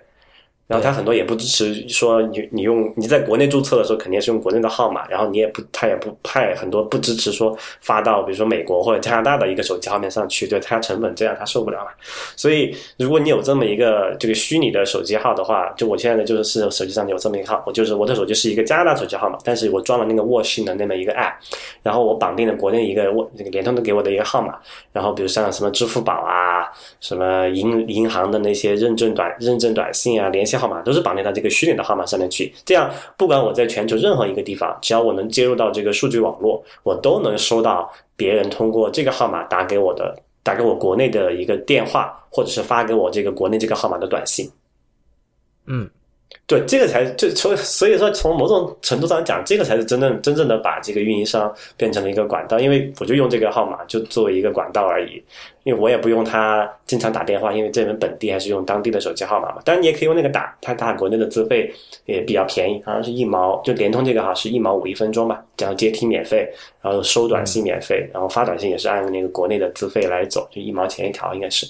然后他很多也不支持说你你用你在国内注册的时候肯定是用国内的号码，然后你也不他也不派很多不支持说发到比如说美国或者加拿大的一个手机号面上去，对它成本这样他受不了嘛。所以如果你有这么一个这个虚拟的手机号的话，就我现在的就是是手机上有这么一个号，我就是我的手机是一个加拿大手机号码，但是我装了那个沃讯的那么一个 app，然后我绑定了国内一个沃那个联通的给我的一个号码，然后比如像什么支付宝啊，什么银银行的那些认证短认证短信啊，联系号码都是绑定到这个虚拟的号码上面去。这样，不管我在全球任何一个地方，只要我能接入到这个数据网络，我都能收到别人通过这个号码打给我的，打给我国内的一个电话，或者是发给我这个国内这个号码的短信。嗯，对，这个才就从所以说从某种程度上讲，这个才是真正真正的把这个运营商变成了一个管道，因为我就用这个号码就作为一个管道而已，因为我也不用它经常打电话，因为这边本地还是用当地的手机号码嘛。当然你也可以用那个打，它打国内的资费也比较便宜，好像是一毛，就联通这个哈是一毛五一分钟吧，然后接听免费，然后收短信免费，然后发短信也是按那个国内的资费来走，就一毛钱一条应该是。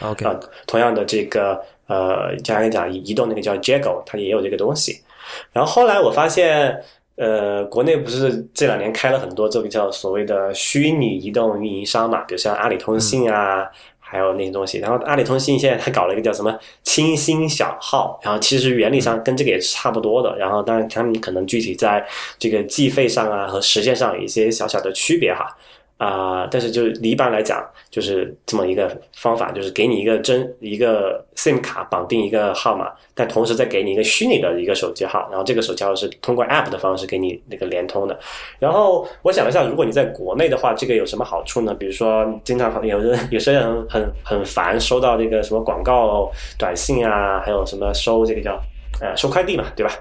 OK，啊，同样的这个呃，刚才讲移动那个叫 Jago，它也有这个东西。然后后来我发现，呃，国内不是这两年开了很多这个叫所谓的虚拟移动运营商嘛，比如像阿里通信啊，还有那些东西。然后阿里通信现在它搞了一个叫什么清新小号，然后其实原理上跟这个也是差不多的。然后当然他们可能具体在这个计费上啊和实现上有一些小小的区别哈。啊、但是就是一般来讲，就是这么一个方法，就是给你一个真一个 SIM 卡绑定一个号码，但同时再给你一个虚拟的一个手机号，然后这个手机号是通过 App 的方式给你那个联通的。然后我想了一下，如果你在国内的话，这个有什么好处呢？比如说，经常有人有些人很很烦收到这个什么广告短信啊，还有什么收这个叫呃收快递嘛，对吧？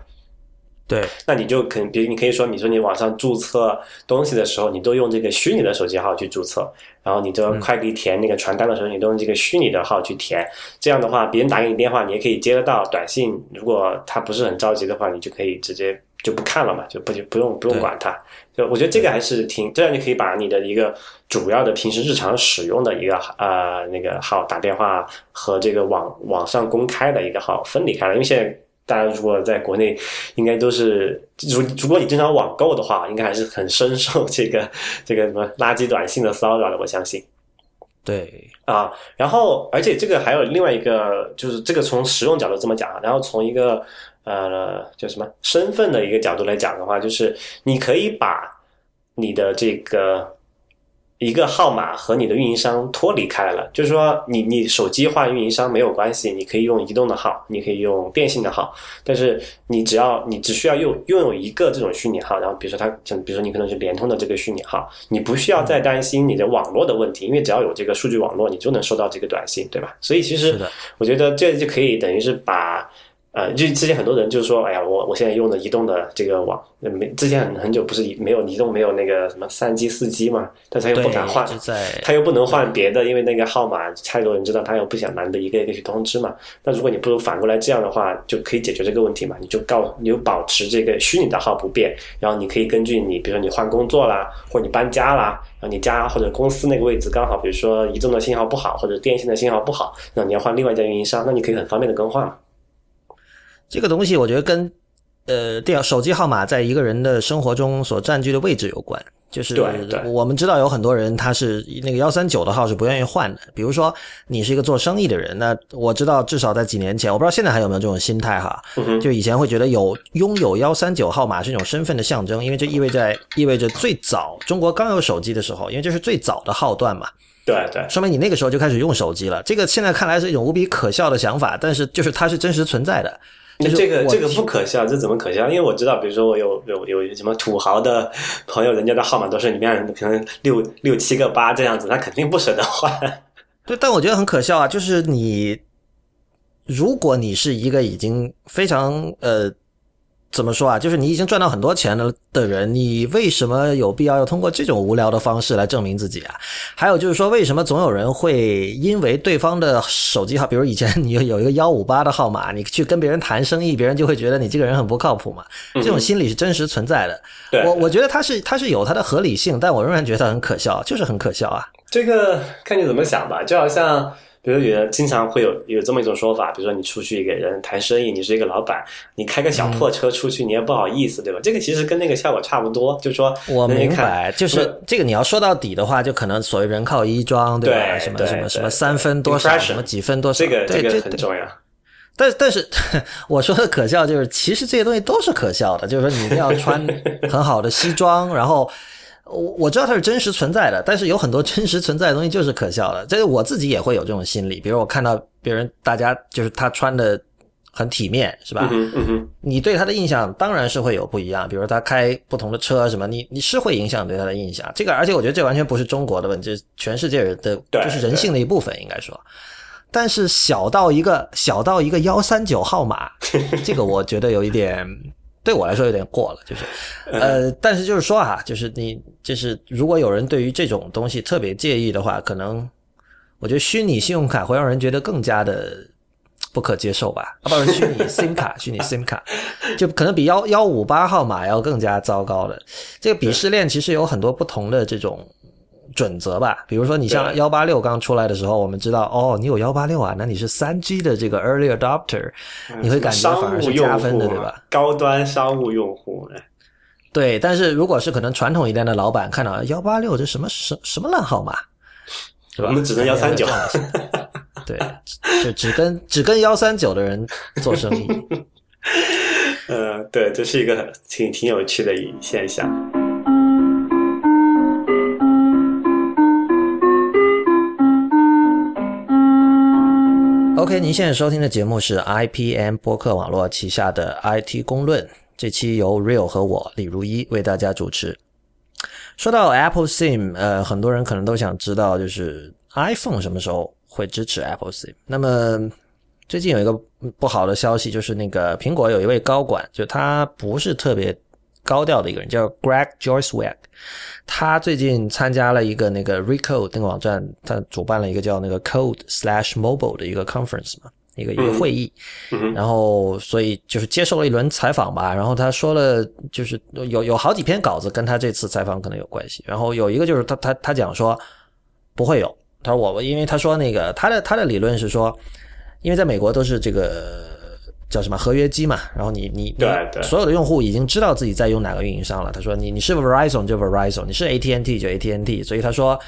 对，那你就肯比如你可以说，你说你网上注册东西的时候，你都用这个虚拟的手机号去注册，然后你这快递填那个传单的时候，你都用这个虚拟的号去填。这样的话，别人打给你电话，你也可以接得到。短信如果他不是很着急的话，你就可以直接就不看了嘛，就不就不用不用管它。就我觉得这个还是挺，这样你可以把你的一个主要的平时日常使用的一个呃那个号打电话和这个网网上公开的一个号分离开了，因为现在。大家如果在国内，应该都是如如果你经常网购的话，应该还是很深受 这个这个什么垃圾短信的骚扰的。我相信对，啊，然后而且这个还有另外一个，就是这个从实用角度这么讲，然后从一个呃叫什么身份的一个角度来讲的话，就是你可以把你的这个。一个号码和你的运营商脱离开了，就是说你你手机换运营商没有关系，你可以用移动的号，你可以用电信的号，但是你只要你只需要用拥有一个这种虚拟号，然后比如说它像比如说你可能是联通的这个虚拟号，你不需要再担心你的网络的问题，因为只要有这个数据网络，你就能收到这个短信，对吧？所以其实我觉得这就可以等于是把。呃，就之前很多人就说，哎呀，我我现在用的移动的这个网，呃没之前很很久不是没有移动没有那个什么三 G 四 G 嘛，但他又，不敢换，他又不能换别的，因为那个号码太多人知道，他又不想难得一个一个去通知嘛。那如果你不如反过来这样的话，就可以解决这个问题嘛。你就告你就保持这个虚拟的号不变，然后你可以根据你，比如说你换工作啦，或者你搬家啦，然后你家或者公司那个位置刚好，比如说移动的信号不好，或者电信的信号不好，那你要换另外一家运营商，那你可以很方便的更换嘛。这个东西，我觉得跟呃电手机号码在一个人的生活中所占据的位置有关。就是我们知道有很多人他是那个幺三九的号是不愿意换的，比如说你是一个做生意的人，那我知道至少在几年前，我不知道现在还有没有这种心态哈，就以前会觉得有拥有幺三九号码是一种身份的象征，因为这意味着意味着最早中国刚有手机的时候，因为这是最早的号段嘛，对对。说明你那个时候就开始用手机了。这个现在看来是一种无比可笑的想法，但是就是它是真实存在的。就是这个这个不可笑，这怎么可笑？因为我知道，比如说我有有有什么土豪的朋友，人家的号码都是里面可能六六七个八这样子，他肯定不舍得换。对，但我觉得很可笑啊，就是你，如果你是一个已经非常呃，怎么说啊，就是你已经赚到很多钱了的人，你为什么有必要要通过这种无聊的方式来证明自己啊？还有就是说，为什么总有人会因为对方的手机号，比如以前你有有一个幺五八的号码，你去跟别人谈生意，别人就会觉得你这个人很不靠谱嘛？这种心理是真实存在的。对我我觉得它是它是有它的合理性，但我仍然觉得很可笑，就是很可笑啊。这个看你怎么想吧，就好像比如有人经常会有有这么一种说法，比如说你出去给人谈生意，你是一个老板，你开个小破车出去，你也不好意思，对吧？这个其实跟那个效果差不多，就是说我明白，就是这个你要说到底的话，就可能所谓人靠衣装，对吧？什么什么什么三分多少，什么几分多少，这个这个很重要。但但是 我说的可笑，就是其实这些东西都是可笑的，就是说你一定要穿很好的西装，然后我我知道它是真实存在的，但是有很多真实存在的东西就是可笑的。这个我自己也会有这种心理，比如我看到别人大家就是他穿的很体面，是吧？嗯哼嗯，你对他的印象当然是会有不一样，比如他开不同的车什么，你你是会影响对他的印象。这个，而且我觉得这完全不是中国的问题，这全世界人的就是人性的一部分，应该说。但是小到一个小到一个幺三九号码，这个我觉得有一点对我来说有点过了，就是呃，但是就是说哈，就是你就是如果有人对于这种东西特别介意的话，可能我觉得虚拟信用卡会让人觉得更加的不可接受吧？啊，不是 虚拟 SIM 卡，虚拟 SIM 卡，就可能比幺幺五八号码要更加糟糕了。这个鄙视链其实有很多不同的这种准则吧，比如说你像对幺八六刚出来的时候，我们知道哦，你有幺八六啊，那你是三 G 的这个 early adopter，你会感觉商反而是加分的，对吧？高端商务用户，哎对，但是如果是可能传统一点的老板看到幺八六这什么什什么烂号码，对吧？我们只能139这样的心态对，就只跟只跟幺三九的人做生意。呃，对，这是一个挺挺有趣的一现象。OK，您现在收听的节目是 IPM 播客网络旗下的 IT 公论，这期由 Real 和我李如一为大家主持。说到 Apple SIM，呃，很多人可能都想知道，就是 iPhone 什么时候会支持 Apple SIM？那么最近有一个不好的消息，就是那个苹果有一位高管，就他不是特别高调的一个人，叫 Greg Joycewick。他最近参加了一个那个 Recode 那个网站，他主办了一个叫那个 Code Slash Mobile 的一个 conference 嘛，一个一个会议。然后所以就是接受了一轮采访吧，然后他说了，就是有有好几篇稿子跟他这次采访可能有关系，然后有一个就是他他他讲说不会有，他说我因为他说那个他的他的理论是说，因为在美国都是这个叫什么合约机嘛，然后你你你对对所有的用户已经知道自己在用哪个运营商了，他说你你是 Verizon 就 Verizon，你是 AT&T 就 AT&T，所以他说。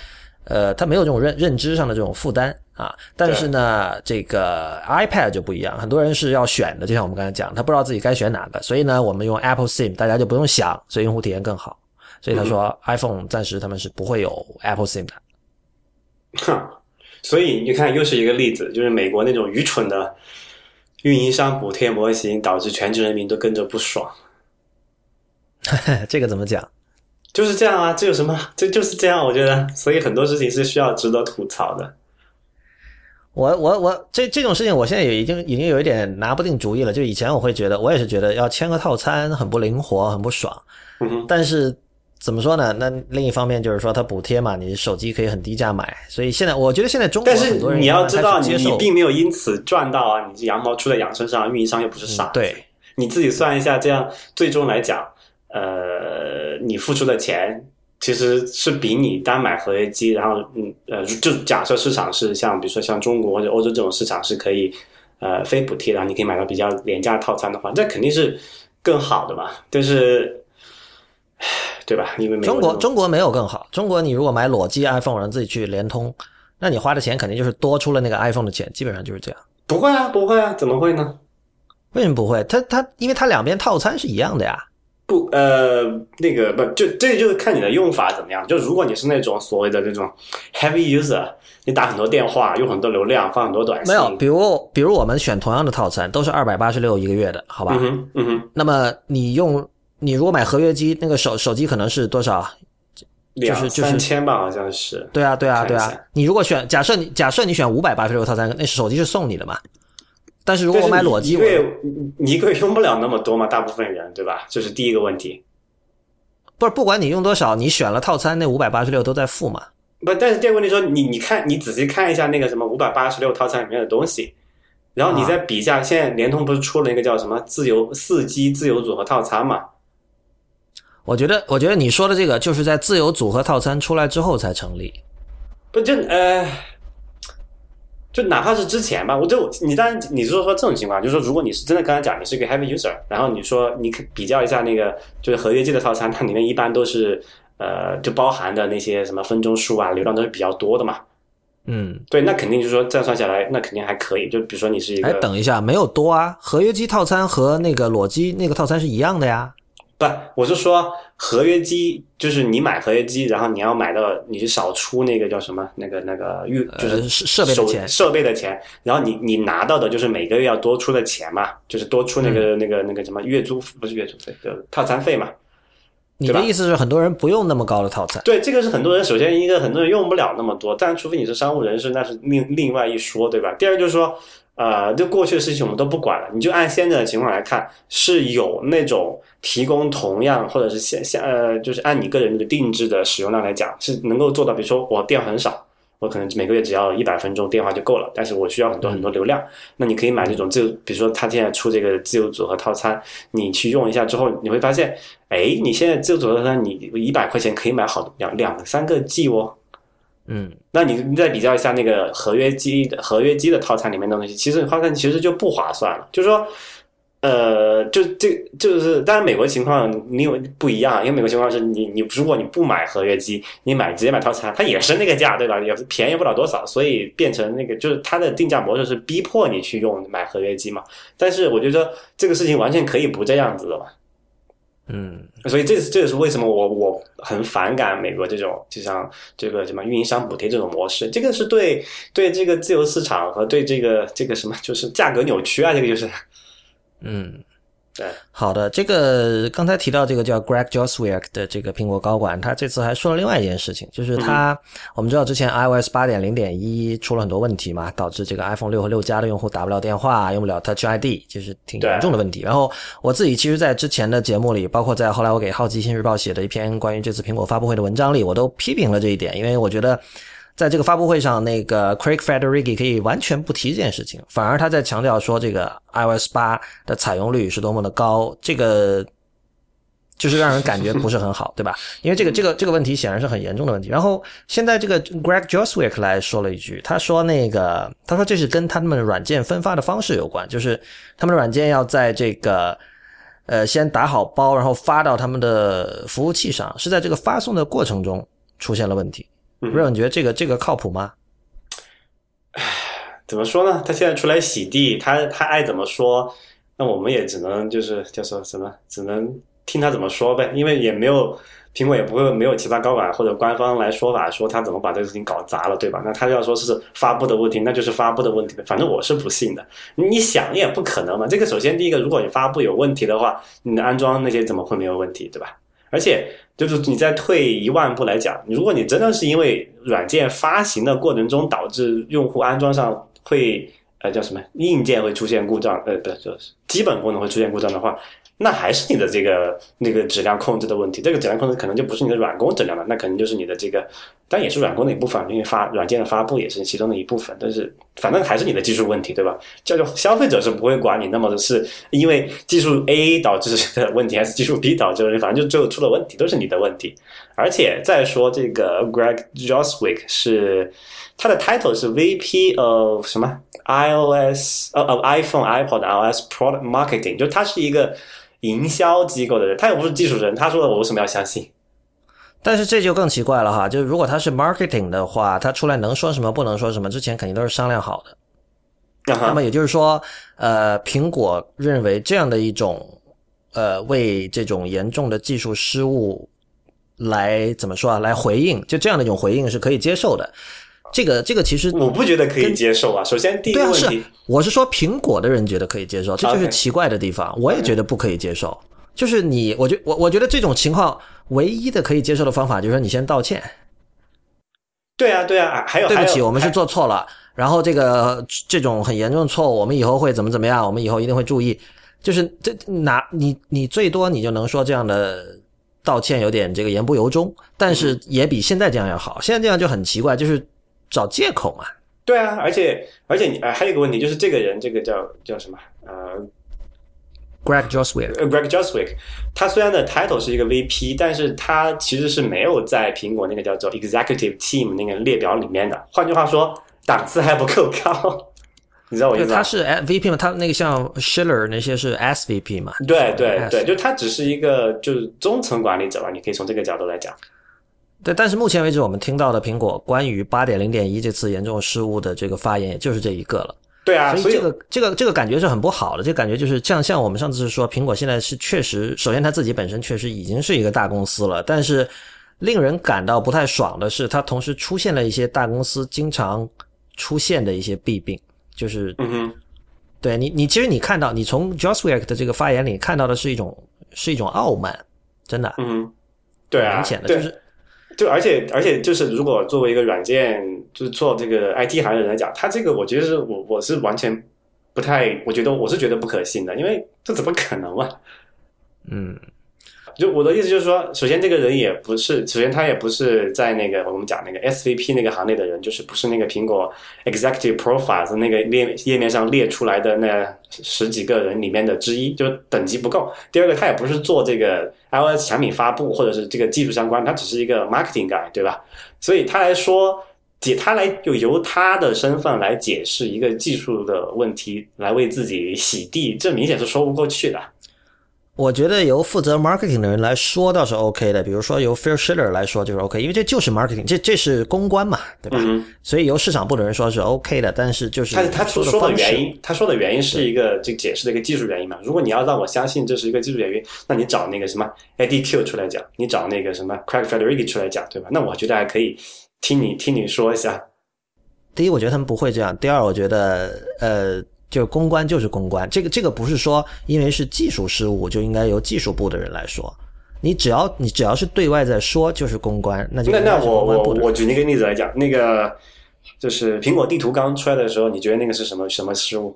呃，他没有这种认认知上的这种负担啊，但是呢，这个 iPad 就不一样，很多人是要选的，就像我们刚才讲，他不知道自己该选哪个，所以呢，我们用 Apple SIM，大家就不用想，所以用户体验更好。所以他说、iPhone 暂时他们是不会有 Apple SIM 的。哼，所以你看，又是一个例子，就是美国那种愚蠢的运营商补贴模型，导致全职人民都跟着不爽。这个怎么讲？就是这样啊，这有什么？这就是这样，我觉得，所以很多事情是需要值得吐槽的。我我我这这种事情，我现在也已经已经有一点拿不定主意了。就以前我会觉得，我也是觉得要签个套餐很不灵活，很不爽。嗯哼，但是怎么说呢？那另一方面就是说，它补贴嘛，你手机可以很低价买，所以现在我觉得现在中国但是很多人你要知道，你你并没有因此赚到啊，你羊毛出在羊身上，运营商又不是傻子。嗯对，你自己算一下，这样最终来讲，呃，你付出的钱其实是比你单买合约机，然后嗯呃，就假设市场是像比如说像中国或者欧洲这种市场是可以呃非补贴，然后你可以买到比较廉价套餐的话，这肯定是更好的嘛。但是，唉对吧？因为美中国中国没有更好。中国你如果买裸机 iPhone，然后自己去联通，那你花的钱肯定就是多出了那个 iPhone 的钱，基本上就是这样。不会啊，不会啊，怎么会呢？为什么不会？它它因为它两边套餐是一样的呀。不，呃，那个不，就这就是看你的用法怎么样。就如果你是那种所谓的这种 heavy user，你打很多电话，用很多流量，发很多短信，没有，比如比如我们选同样的套餐，都是二百八十六一个月的，好吧？嗯哼，嗯哼，那么你用你如果买合约机，那个手手机可能是多少？两就是三千吧，好像是。对啊，对啊，对啊。你如果选假设你假设你选五百八十六套餐，那手机是送你的嘛？但是如果我买裸机，我但是你一个月一个月用不了那么多嘛，大部分人对吧？这是第一个问题。不是不管你用多少，你选了套餐，那五百八十六都在付嘛？不，但是第二个问题说，你你看，你仔细看一下那个什么五百八十六套餐里面的东西，然后你再比一下，现在联通不是出了一个叫什么自由四 G 自由组合套餐嘛？我觉得，我觉得你说的这个就是在自由组合套餐出来之后才成立。不就呃，就哪怕是之前吧，我就你当然你是说说这种情况，就是说如果你是真的刚才讲你是一个 heavy user，然后你说你可比较一下那个就是合约机的套餐，它里面一般都是呃就包含的那些什么分钟数啊流量都是比较多的嘛。嗯，对，那肯定就是说这样算下来，那肯定还可以。就比如说你是一个，哎，等一下，没有多啊，合约机套餐和那个裸机那个套餐是一样的呀。不，我是说合约机，就是你买合约机，然后你要买到你是少出那个叫什么那个那个预，就是呃设设备的手钱设备的钱，然后你你拿到的就是每个月要多出的钱嘛，就是多出那个、嗯那个那个什么月租不是月租费，就套餐费嘛。你的意思是很多人不用那么高的套餐？对，这个是很多人首先一个很多人用不了那么多，但除非你是商务人士，那是另另外一说，对吧？第二就是说，呃，就过去的事情我们都不管了，你就按现在的情况来看，是有那种提供同样或者是现现呃，就是按你个人的定制的使用量来讲，是能够做到，比如说我电很少。我可能每个月只要一百分钟电话就够了，但是我需要很多很多流量。那你可以买这种自由，比如说他现在出这个自由组合套餐，你去用一下之后，你会发现，哎，你现在自由组合套餐你一百块钱可以买好两两三个 G 哦。嗯，那你你再比较一下那个合约机的合约机的套餐里面的东西，其实发现其实就不划算了。就是说，呃，就这就是，当然美国情况你有不一样，因为美国情况是你你如果你不买合约机，你买直接买套餐，它也是那个价，对吧？也便宜不了多少，所以变成那个就是它的定价模式是逼迫你去用买合约机嘛。但是我觉得这个事情完全可以不这样子的嘛。嗯，所以这是这也是为什么我我很反感美国这种就像这个什么运营商补贴这种模式，这个是对对这个自由市场和对这个这个什么就是价格扭曲啊，这个就是。嗯，对，好的，这个刚才提到这个叫 Greg Joswiak 的这个苹果高管，他这次还说了另外一件事情，就是他、我们知道之前 iOS 八点零点一出了很多问题嘛，导致这个 iPhone 六和六加的用户打不了电话，用不了 Touch ID，就是挺严重的问题。然后我自己其实，在之前的节目里，包括在后来我给好奇心日报写的一篇关于这次苹果发布会的文章里，我都批评了这一点，因为我觉得。在这个发布会上，那个 Craig Federighi 可以完全不提这件事情，反而他在强调说这个 iOS 八的采用率是多么的高，这个就是让人感觉不是很好，对吧？因为这个这个这个问题显然是很严重的问题。然后现在这个 Greg Joswick 来说了一句，他说那个他说这是跟他们软件分发的方式有关，就是他们的软件要在这个呃先打好包，然后发到他们的服务器上，是在这个发送的过程中出现了问题。瑞文，你觉得这个这个靠谱吗？怎么说呢？他现在出来洗地，他他爱怎么说，那我们也只能就是叫说什么，只能听他怎么说呗。因为也没有苹果也不会没有其他高管或者官方来说法说他怎么把这个事情搞砸了，对吧？那他要说是发布的问题，那就是发布的问题。反正我是不信的。你想也不可能嘛。这个首先第一个，如果你发布有问题的话，你的安装那些怎么会没有问题，对吧？而且就是你再退一万步来讲，如果你真的是因为软件发行的过程中导致用户安装上会呃叫什么硬件会出现故障，呃不是就是基本功能会出现故障的话，那还是你的这个那个质量控制的问题。这个质量控制可能就不是你的软工质量了，那可能就是你的这个，但也是软工的一部分，因为发软件的发布也是其中的一部分。但是反正还是你的技术问题，对吧？叫做消费者是不会管你那么的是因为技术 A 导致的 问题，还是技术 B 导致的，反正就最后出了问题，都是你的问题。而且再说这个 Greg Joswick 是他的 title 是 VP of 什么 iOS 呃呃 iPhone iPod iOS Product Marketing，就他是一个营销机构的人，他又不是技术人，他说的我为什么要相信？但是这就更奇怪了哈，就是如果他是 marketing 的话，他出来能说什么不能说什么，之前肯定都是商量好的。那么也就是说，呃，苹果认为这样的一种呃为这种严重的技术失误来怎么说啊，来回应，就这样的一种回应是可以接受的。这个这个其实我不觉得可以接受啊。首先第一个问题，啊、是我是说苹果的人觉得可以接受，这就是奇怪的地方。我也觉得不可以接受。就是你，我觉我我觉得这种情况唯一的可以接受的方法就是说你先道歉。对啊，对啊，还有对不起，我们是做错了。然后这个这种很严重的错误，我们以后会怎么怎么样？我们以后一定会注意。就是这哪你你最多你就能说这样的道歉有点这个言不由衷，但是也比现在这样要好。现在这样就很奇怪，就是找借口嘛。对啊，而且而且你呃还有一个问题就是这个人这个叫叫什么呃 Greg Joswick，呃 Greg Joswick，他虽然的 title 是一个 VP，但是他其实是没有在苹果那个叫做 Executive Team 那个列表里面的。换句话说，档次还不够高。你知道我意思吗？他是 VP 嘛，他那个像 Schiller 那些是 SVP 嘛？对对对，就他只是一个就是中层管理者吧，你可以从这个角度来讲。对，但是目前为止我们听到的苹果关于八点零点一这次严重失误的这个发言，也就是这一个了。对啊，所以这个这个这个感觉是很不好的，这感觉就是像像我们上次是说，苹果现在是确实，首先它自己本身确实已经是一个大公司了，但是令人感到不太爽的是，它同时出现了一些大公司经常出现的一些弊病。就是，嗯哼，对你，你其实你看到，你从 Joswick 的这个发言里看到的是一种，是一种傲慢，真的，嗯，对啊，明显的就是，就而且而且就是，如果作为一个软件，就是做这个 IT 行业的人来讲，他这个我觉得是我我是完全不太，我觉得我是觉得不可信的，因为这怎么可能嘛？嗯。就我的意思就是说，首先这个人也不是，首先他也不是在那个我们讲那个 SVP 那个行内的人，就是不是那个苹果 Executive Profiles 那个列页面上列出来的那十几个人里面的之一，就等级不够。第二个，他也不是做这个 iOS 产品发布或者是这个技术相关，他只是一个 marketing guy，对吧？所以他来说解，他来就由他的身份来解释一个技术的问题，来为自己洗地，这明显是说不过去的。我觉得由负责 marketing 的人来说倒是 OK 的，比如说由 Phil Schiller 来说就是 OK，因为这就是 marketing，这这是公关嘛，对吧？所以由市场部的人说是 OK 的，但是就是他他说的原因，他说的原因是一个这解释的一个技术原因嘛。如果你要让我相信这是一个技术原因，那你找那个什么 ADQ 出来讲，你找那个什么 Craig Federighi 出来讲，对吧？那我觉得还可以听你听你说一下。第一，我觉得他们不会这样；第二，我觉得呃。就公关就是公关，这个这个不是说因为是技术失误就应该由技术部的人来说，你只要你只要是对外在说就是公关，那就那那我我我举那个例子来讲，那个就是苹果地图刚出来的时候，你觉得那个是什么什么失误？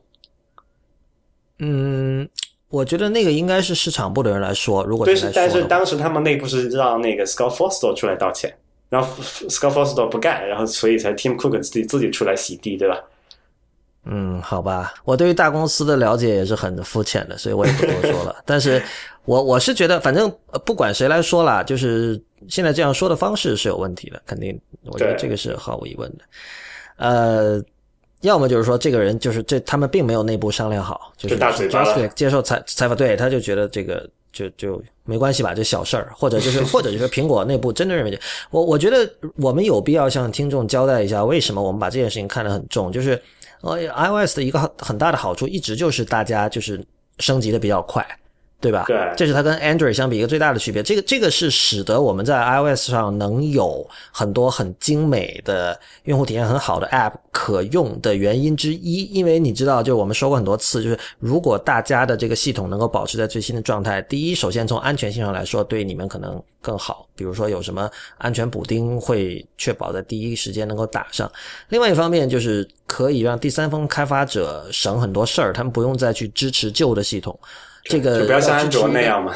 嗯，我觉得那个应该是市场部的人来说，如果对是，但是当时他们内部是让那个 Scott Forstall 出来道歉，然后 Scott Forstall 不干，然后所以才 Tim Cook 自己自己出来洗地，对吧？嗯，好吧，我对于大公司的了解也是很肤浅的，所以我也不多说了。但是，我我是觉得，反正不管谁来说啦，就是现在这样说的方式是有问题的，肯定，我觉得这个是毫无疑问的。呃，要么就是说，这个人就是这，他们并没有内部商量好，就是接受采采访，对，他就觉得这个就就没关系吧，这小事儿，或者就是 或者就是苹果内部真的认为，我我觉得我们有必要向听众交代一下，为什么我们把这件事情看得很重，就是。呃，iOS 的一个很很大的好处，一直就是大家就是升级的比较快。对吧？对，这是它跟 Android 相比一个最大的区别。这个这个是使得我们在 iOS 上能有很多很精美的用户体验很好的 App 可用的原因之一。因为你知道，就我们说过很多次，就是如果大家的这个系统能够保持在最新的状态，第一，首先从安全性上来说，对你们可能更好。比如说有什么安全补丁会确保在第一时间能够打上。另外一方面，就是可以让第三方开发者省很多事儿，他们不用再去支持旧的系统。这个就不要像安卓那样嘛。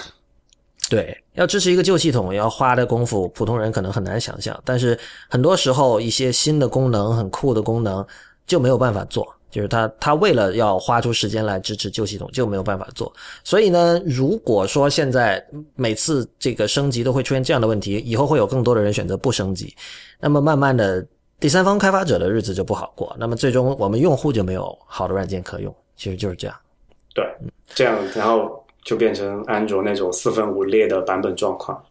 对，要支持一个旧系统，要花的功夫，普通人可能很难想象。但是很多时候，一些新的功能、很酷的功能就没有办法做，就是他他为了要花出时间来支持旧系统，就没有办法做。所以呢，如果说现在每次这个升级都会出现这样的问题，以后会有更多的人选择不升级，那么慢慢的，第三方开发者的日子就不好过，那么最终我们用户就没有好的软件可用，其实就是这样。对，这样然后就变成安卓那种四分五裂的版本状况。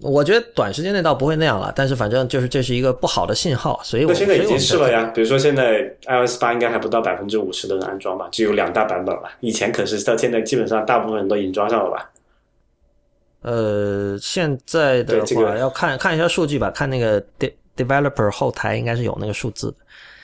我觉得短时间内倒不会那样了，但是反正就是这是一个不好的信号，所以我现在已经试了呀。比如说现在 iOS 八应该还不到百分之五十的人安装吧，只有两大版本了。以前可是到现在基本上大部分人都已经装上了吧？呃，现在的话要看看一下数据吧，看那个 developer 后台应该是有那个数字的。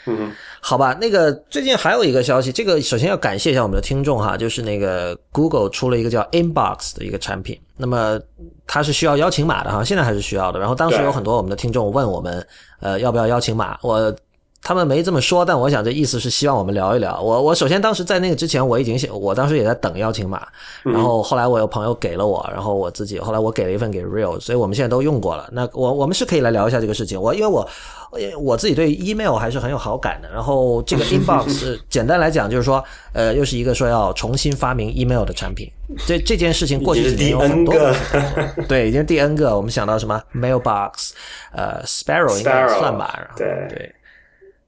嗯，好吧，那个最近还有一个消息，这个首先要感谢一下我们的听众哈，就是那个 Google 出了一个叫 Inbox 的一个产品，那么它是需要邀请码的哈，现在还是需要的。然后当时有很多我们的听众问我们，呃，要不要邀请码？我。他们没这么说，但我想这意思是希望我们聊一聊。我我首先当时在那个之前我已经写，我当时也在等邀请码，然后后来我有朋友给了我，然后我自己后来我给了一份给 Real，所以我们现在都用过了。那我我们是可以来聊一下这个事情。我因为我我自己对 email 还是很有好感的。然后这个 inbox 简单来讲就是说，呃，又是一个说要重新发明 email 的产品。这这件事情过去几年有很多，对，已经第 N 个。我们想到什么 mailbox，呃，Sparrow 应该算吧，对对。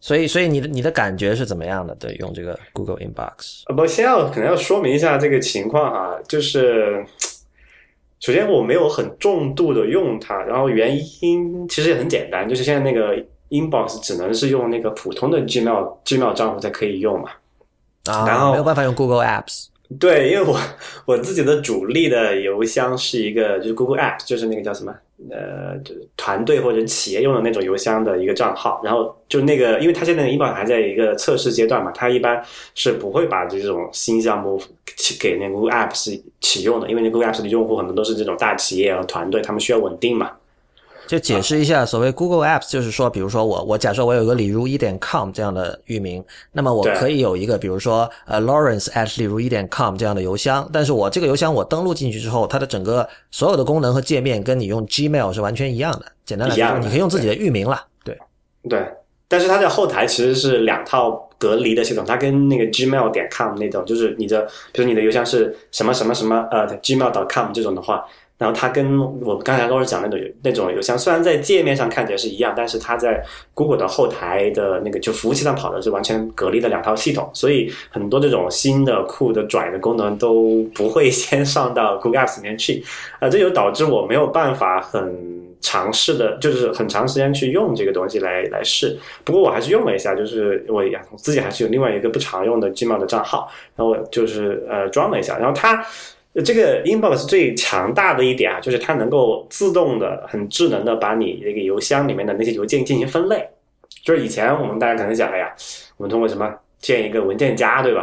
所以，所以你的你的感觉是怎么样的？对，用这个 Google Inbox。呃，不，先要可能要说明一下这个情况哈，就是首先我没有很重度的用它，然后原因其实也很简单，就是现在那个 Inbox 只能是用那个普通的 Gmail Gmail 账户才可以用嘛，啊，然后没有办法用 Google Apps。对，因为我我自己的主力的邮箱是一个就是 Google App，就是那个叫什么呃，就团队或者企业用的那种邮箱的一个账号。然后就那个，因为它现在的 inbox 还在一个测试阶段嘛，它一般是不会把这种新项目给那个 Google App 是启用的，因为那 Google App 的用户很多都是这种大企业和团队，他们需要稳定嘛。就解释一下，所谓 Google Apps 就是说，比如说我我假设我有一个李如一点 com 这样的域名，那么我可以有一个比如说呃 Lawrence at 李如一点 com 这样的邮箱，但是我这个邮箱我登录进去之后，它的整个所有的功能和界面跟你用 Gmail 是完全一样的。简单来说，你可以用自己的域名了。对，对，但是它的后台其实是两套隔离的系统，它跟那个 Gmail 点 com 那种，就是你的，比如你的邮箱是什么什么什么呃 Gmail 点 com 这种的话，然后它跟我刚才老师讲那种那种邮箱，虽然在界面上看起来是一样，但是它在 Google 的后台的那个就服务器上跑的是完全隔离的两套系统，所以很多这种新的酷的拽的功能都不会先上到 Google Apps 里面去，啊、这就导致我没有办法很尝试的，就是很长时间去用这个东西来来试。不过我还是用了一下，就是我自己还是有另外一个不常用的 Gmail 的账号，然后就是呃装了一下，然后它。这个 Inbox 最强大的一点啊，就是它能够自动的、很智能的把你那个邮箱里面的那些邮件进行分类。就是以前我们大家可能想，哎呀，我们通过什么建一个文件夹，对吧？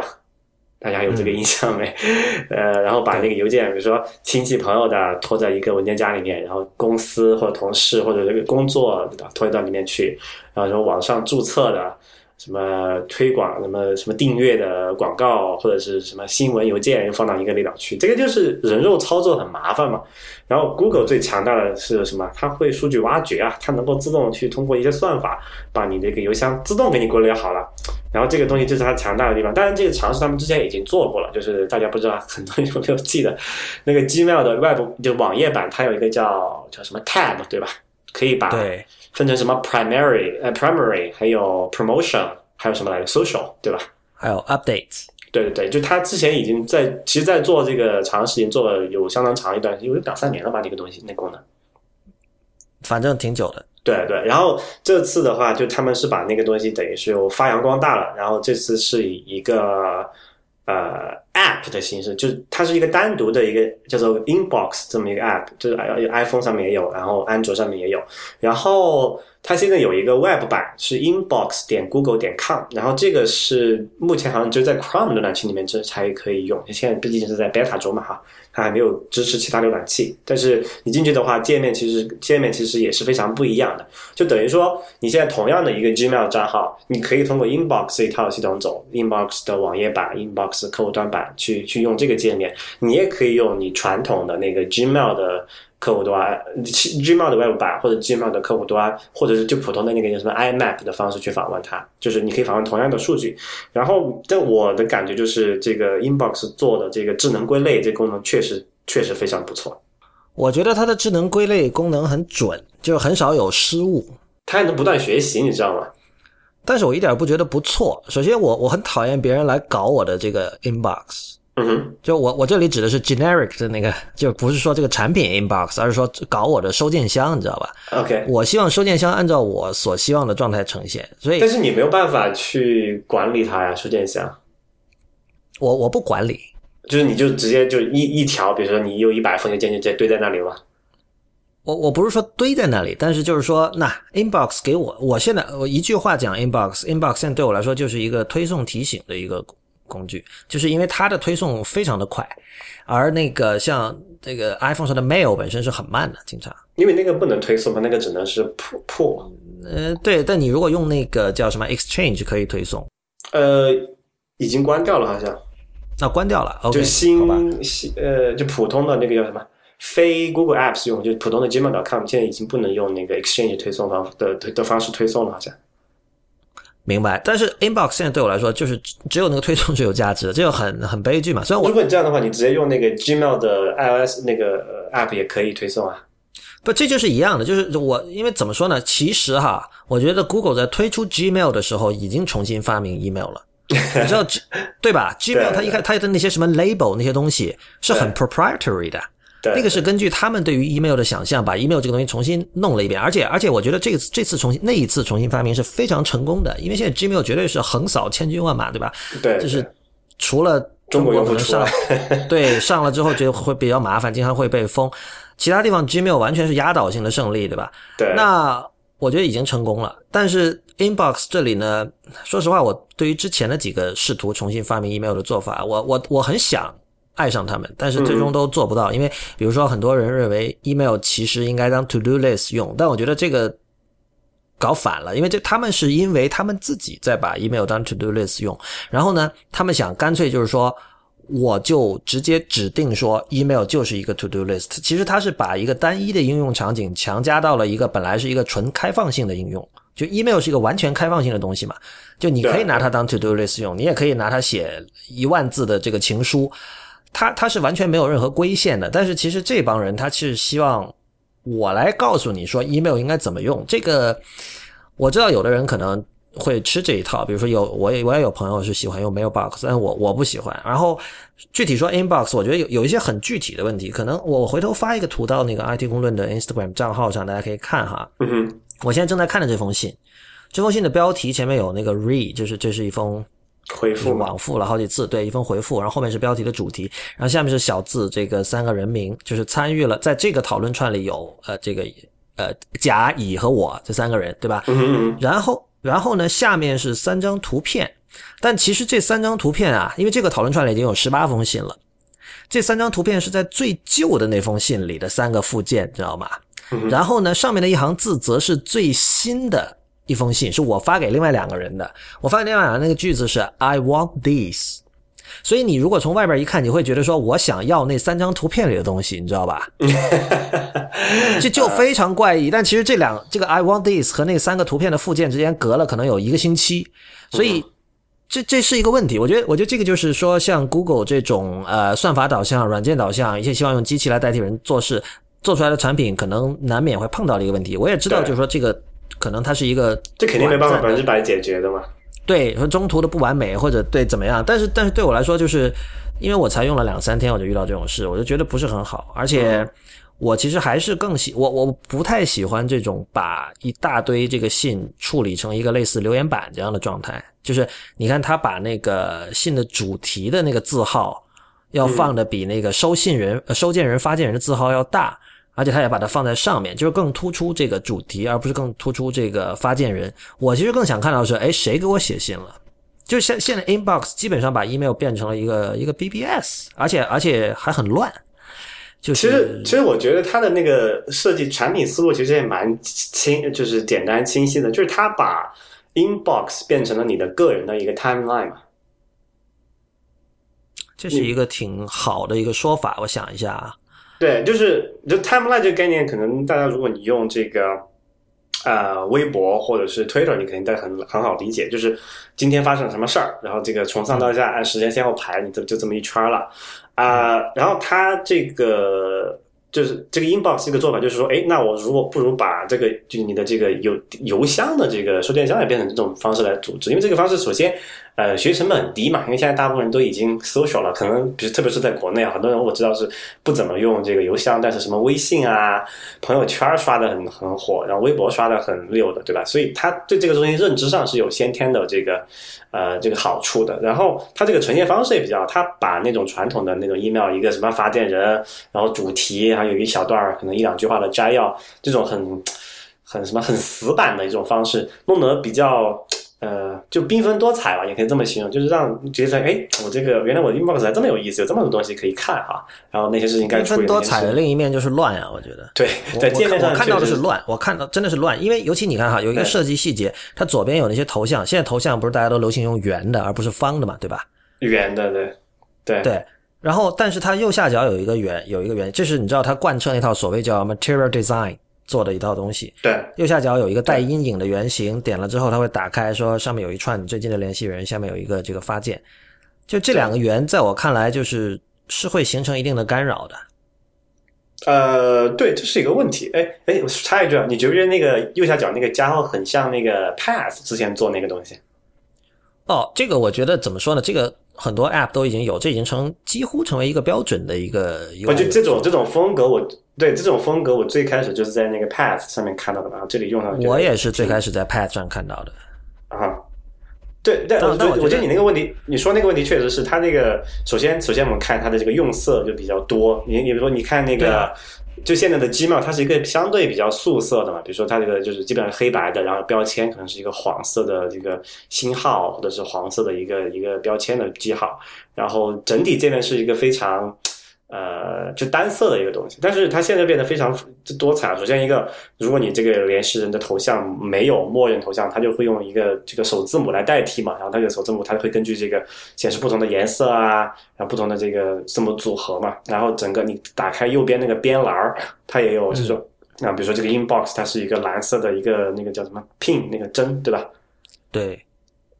大家有这个印象没？呃，然后把那个邮件，比如说亲戚朋友的拖在一个文件夹里面，然后公司或者同事或者这个工作的拖到里面去，然后说网上注册的什么推广、什么什么订阅的广告或者是什么新闻邮件，又放到一个列表去，这个就是人肉操作很麻烦嘛。然后 Google 最强大的是什么？它会数据挖掘啊，它能够自动去通过一些算法，把你这个邮箱自动给你过滤好了。然后这个东西就是它强大的地方。当然，这个尝试他们之前已经做过了，就是大家不知道很多人有没有记得，那个 Gmail 的 Web 就网页版，它有一个叫叫什么 Tab 对吧？可以把对，分成什么 Primary 呃 Primary，还有 Promotion，还有什么来着 Social 对吧？还有 Updates。对对对，就他之前已经在，其实，在做这个长时间做了有相当长一段，有两三年了吧，这个东西那功能。反正挺久的。对对，然后这次的话，就他们是把那个东西等于是又发扬光大了，然后这次是以一个呃 App 的形式，就是它是一个单独的一个叫做 Inbox 这么一个 App，就是 i iPhone 上面也有，然后安卓上面也有，然后它现在有一个 Web 版是 Inbox 点 Google 点 com，然后这个是目前好像只有在 Chrome 浏览器里面这才可以用，现在毕竟是在 Beta 中嘛哈，它还没有支持其他浏览器，但是你进去的话，界面其实界面其实也是非常不一样的，就等于说你现在同样的一个 Gmail 账号，你可以通过 Inbox 这一套系统走，Inbox 的网页版、Inbox 客户端版去去用这个界面，你也可以用你传统的那个 Gmail 的客户端、Gmail 的 Web 版或者 Gmail 的客户端，或者是就普通的那个叫什么 IMAP 的方式去访问它，就是你可以访问同样的数据。然后，但我的感觉就是这个 Inbox 做的这个智能归类这功能确实确实非常不错。我觉得它的智能归类功能很准，就是很少有失误。它还能不断学习，你知道吗？但是我一点不觉得不错。首先我，我很讨厌别人来搞我的这个 inbox。嗯哼，就我我这里指的是 generic 的那个，就不是说这个产品 inbox，而是说搞我的收件箱，你知道吧？OK，我希望收件箱按照我所希望的状态呈现，所以但是你没有办法去管理它呀，收件箱。我我不管理。就是你就直接就一一条，比如说你有一百封邮件就直接堆在那里了。我我不是说堆在那里，但是就是说，那 inbox 给我，我现在我一句话讲 inbox，inbox 现在对我来说就是一个推送提醒的一个工具，就是因为它的推送非常的快，而那个像这个 iPhone 上的 mail 本身是很慢的，经常。因为那个不能推送嘛，那个只能是破破。呃，对，但你如果用那个叫什么 Exchange 可以推送，呃，已经关掉了，好像那关掉了，OK，就新。新呃，就普通的那个叫什么？非 Google Apps 用，就普通的 Gmail.com 现在已经不能用那个 Exchange 推送方的的的方式推送了，好像。明白，但是 inbox 现在对我来说就是只只有那个推送是有价值的，这就很很悲剧嘛。虽然我如果你这样的话，你直接用那个 Gmail 的 iOS 那个呃 App 也可以推送啊。不，这就是一样的，就是我因为怎么说呢？其实哈，我觉得 Google 在推出 Gmail 的时候已经重新发明 email 了。你知道，对吧？Gmail 它一开它的那些什么 label 那些东西是很 proprietary 的，那个是根据他们对于 email 的想象，把 email 这个东西重新弄了一遍。而且而且，我觉得这次这次重新那一次重新发明是非常成功的，因为现在 Gmail 绝对是横扫千军万马，对吧？对，就是除了中国可能上，对上了之后觉得会比较麻烦，经常会被封。其他地方 Gmail 完全是压倒性的胜利，对吧？对。那我觉得已经成功了，但是。Inbox 这里呢，说实话，我对于之前的几个试图重新发明 email 的做法，我我我很想爱上他们，但是最终都做不到。因为比如说，很多人认为 email 其实应该当 to do list 用，但我觉得这个搞反了，因为这他们是因为他们自己在把 email 当 to do list 用，然后呢，他们想干脆就是说。我就直接指定说，email 就是一个 to do list。其实它是把一个单一的应用场景强加到了一个本来是一个纯开放性的应用。就 email 是一个完全开放性的东西嘛，就你可以拿它当 to do list 用，你也可以拿它写一万字的这个情书。它它是完全没有任何规限的。但是其实这帮人他是希望我来告诉你说 email 应该怎么用。这个我知道有的人可能。会吃这一套，比如说有我也我也有朋友是喜欢用 mailbox，但我我不喜欢。然后具体说 inbox，我觉得有有一些很具体的问题，可能我回头发一个图到那个 IT 公论的 Instagram 账号上，大家可以看哈。嗯哼，我现在正在看的这封信，这封信的标题前面有那个 read，就是这是一封回复，往复了好几次，对，一封回复，然后后面是标题的主题，然后下面是小字，这个三个人名，就是参与了在这个讨论串里有呃这个呃甲乙和我这三个人，对吧？嗯嗯，然后。然后呢，下面是三张图片，但其实这三张图片啊，因为这个讨论串里已经有十八封信了，这三张图片是在最旧的那封信里的三个附件，知道吗？然后呢，上面的一行字则是最新的一封信，是我发给另外两个人的。我发给另外两个人那个句子是 "I want this"。所以你如果从外边一看，你会觉得说我想要那三张图片里的东西，你知道吧？这就非常怪异。但其实这两这个 I want this 和那三个图片的附件之间隔了可能有一个星期，所以这这是一个问题。我觉得我觉得这个就是说，像 Google 这种呃算法导向、软件导向，一些希望用机器来代替人做事做出来的产品，可能难免会碰到的一个问题。我也知道，就是说这个可能它是一个这肯定没办法百分之百解决的嘛。对，和中途的不完美或者对怎么样，但是但是对我来说，就是因为我才用了两三天，我就遇到这种事，我就觉得不是很好。而且我其实还是更喜我我不太喜欢这种把一大堆这个信处理成一个类似留言板这样的状态。就是你看他把那个信的主题的那个字号要放的比那个收信人收件人发件人的字号要大。而且他也把它放在上面，就是更突出这个主题，而不是更突出这个发件人。我其实更想看到是，哎，谁给我写信了？就现现在，inbox 基本上把 email 变成了一个一个 BBS，而且而且还很乱。就其实其实我觉得它的那个设计产品思路其实也蛮清，就是简单清晰的，就是它把 inbox 变成了你的个人的一个 timeline 嘛。这是一个挺好的一个说法，我想一下啊。对，就是就 timeline 这个概念，可能大家如果你用这个呃微博或者是 Twitter，你肯定在很很好理解，就是今天发生了什么事儿，然后这个从上到下按时间先后排，你这就这么一圈了啊。然后它这个就是这个 inbox 这个做法，就是说，哎，那我如果不如把这个就你的这个邮邮箱的这个收件箱也变成这种方式来组织，因为这个方式首先。呃，学习成本很低嘛，因为现在大部分人都已经 social 了，可能比如特别是在国内啊，很多人我知道是不怎么用这个邮箱，但是什么微信啊、朋友圈刷的很很火，然后微博刷的很溜的，对吧？所以他对这个东西认知上是有先天的这个呃这个好处的。然后他这个呈现方式也比较，他把那种传统的那种 email 一个什么发件人，然后主题还有一小段可能一两句话的摘要，这种很很什么很死板的一种方式，弄得比较。呃，就缤纷多彩吧，也可以这么形容，就是让觉得哎，我这个原来我的 inbox 还这么有意思，有这么多东西可以看哈。然后那些事情该缤纷多彩的另一面就是乱啊，我觉得。对，在界面上看到的是乱，我看到真的是乱，因为尤其你看哈，有一个设计细节，它左边有那些头像，现在头像不是大家都流行用圆的，而不是方的嘛，对吧？圆的，对，对对。然后，但是它右下角有一个圆，有一个圆，这是你知道它贯彻那套所谓叫 material design。做的一套东西，对，右下角有一个带阴影的圆形，点了之后它会打开，说上面有一串你最近的联系人，下面有一个这个发件，就这两个圆，在我看来就是是会形成一定的干扰的。呃，对，这是一个问题。哎哎，我插一句啊，你觉不觉得那个右下角那个加号很像那个 Pass 之前做那个东西？哦，这个我觉得怎么说呢？这个很多 App 都已经有，这已经成几乎成为一个标准的一个。我觉得这种这种风格，我对这种风格，我最开始就是在那个 Path 上面看到的然后，这里用上。我也是最开始在 Path 上看到的。啊，对但，我我觉得你那个问题，你说那个问题确实是他那个。首先，首先我们看它的这个用色就比较多。你你比如说，你看那个。就现在的 Gmail，它是一个相对比较素色的嘛，比如说它这个就是基本上黑白的，然后标签可能是一个黄色的这个星号，或者是黄色的一个一个标签的记号，然后整体这边是一个非常。呃，就单色的一个东西，但是它现在变得非常多彩。首先一个，如果你这个联系人的头像没有默认头像，它就会用一个这个首字母来代替嘛。然后它这个首字母它会根据这个显示不同的颜色啊，然后不同的这个字母组合嘛。然后整个你打开右边那个边栏儿，它也有这种啊，比如说这个 inbox 它是一个蓝色的一个那个叫什么 pin 那个针，对吧？对。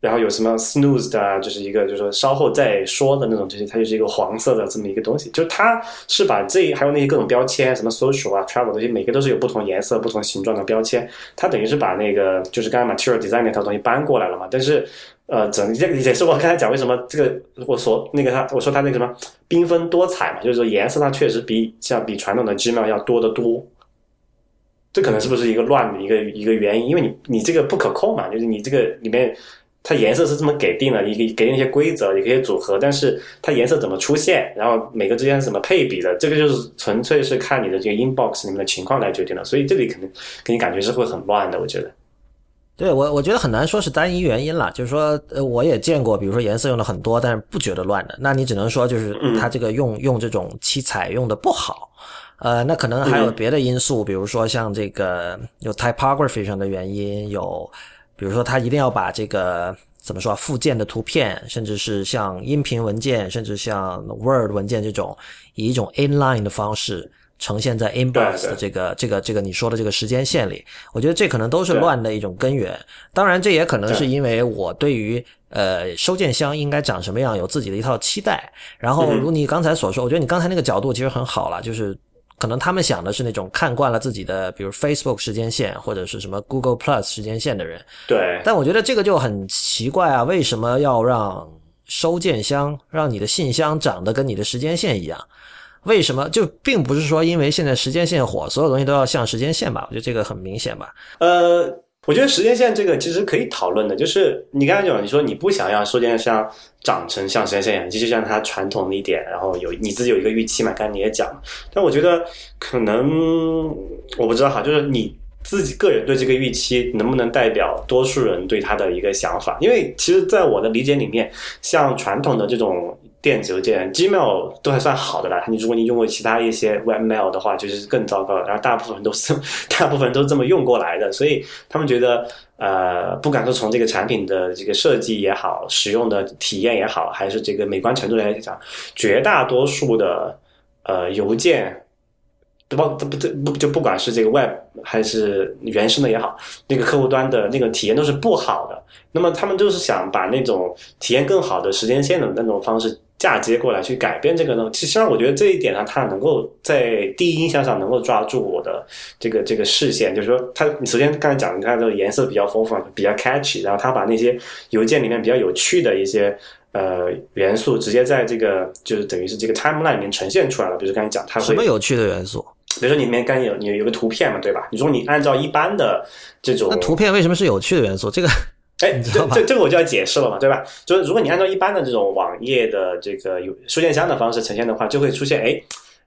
然后有什么 snooze 的，就是一个就是说稍后再说的那种，这些它就是一个黄色的这么一个东西，就是它是把这还有那些各种标签，什么 social 啊 travel 这些，每个都是有不同颜色、不同形状的标签，它等于是把那个就是刚刚 material design 那套东西搬过来了嘛。但是呃，整这个也是我刚才讲为什么这个我说那个它我说它那个什么缤纷多彩嘛，就是说颜色上确实比像比传统的 Gmail 要多得多。这可能是不是一个乱的一个一个原因？因为你你这个不可控嘛，就是你这个里面。它颜色是这么给定了，一个给定一些规则，也可以组合，但是它颜色怎么出现，然后每个之间怎么配比的，这个就是纯粹是看你的这个 inbox 里面的情况来决定的，所以这里肯定给你感觉是会很乱的，我觉得。对我，我觉得很难说是单一原因了，就是说，呃，我也见过，比如说颜色用的很多，但是不觉得乱的，那你只能说就是它这个用用这种七彩用的不好，呃，那可能还有别的因素，比如说像这个有 typography 上的原因有。比如说，他一定要把这个怎么说附件的图片，甚至是像音频文件，甚至像 Word 文件这种，以一种 inline 的方式呈现在 inbox 的这个这个这个你说的这个时间线里。我觉得这可能都是乱的一种根源。当然，这也可能是因为我对于呃收件箱应该长什么样有自己的一套期待。然后，如你刚才所说，我觉得你刚才那个角度其实很好了，就是。可能他们想的是那种看惯了自己的，比如 Facebook 时间线或者是什么 Google Plus 时间线的人。对。但我觉得这个就很奇怪啊，为什么要让收件箱让你的信箱长得跟你的时间线一样？为什么？就并不是说因为现在时间线火，所有东西都要像时间线吧？我觉得这个很明显吧。呃。我觉得时间线这个其实可以讨论的，就是你刚才讲，你说你不想要收件像长成像时间线一样，继续像它传统的一点，然后有你自己有一个预期嘛？刚才你也讲，但我觉得可能我不知道哈，就是你自己个人对这个预期能不能代表多数人对他的一个想法？因为其实，在我的理解里面，像传统的这种。电子邮件，Gmail 都还算好的啦。你如果你用过其他一些 Webmail 的话，就是更糟糕了。然后大部分都是 大部分都这么用过来的，所以他们觉得，呃，不管说从这个产品的这个设计也好，使用的体验也好，还是这个美观程度来讲，绝大多数的呃邮件，不不不不就不管是这个 Web 还是原生的也好，那个客户端的那个体验都是不好的。那么他们就是想把那种体验更好的时间线的那种方式。嫁接过来去改变这个呢？其实上我觉得这一点呢，它能够在第一印象上能够抓住我的这个这个视线，就是说，它你首先刚才讲，你看这个颜色比较丰富，比较 catchy，然后它把那些邮件里面比较有趣的一些呃元素，直接在这个就是等于是这个 timeline 里面呈现出来了。比如刚才讲，它会什么有趣的元素？比如说你里面刚有你有个图片嘛，对吧？你说你按照一般的这种，那图片为什么是有趣的元素？这个。哎，这这这个我就要解释了嘛，对吧？就是如果你按照一般的这种网页的这个有收件箱的方式呈现的话，就会出现哎。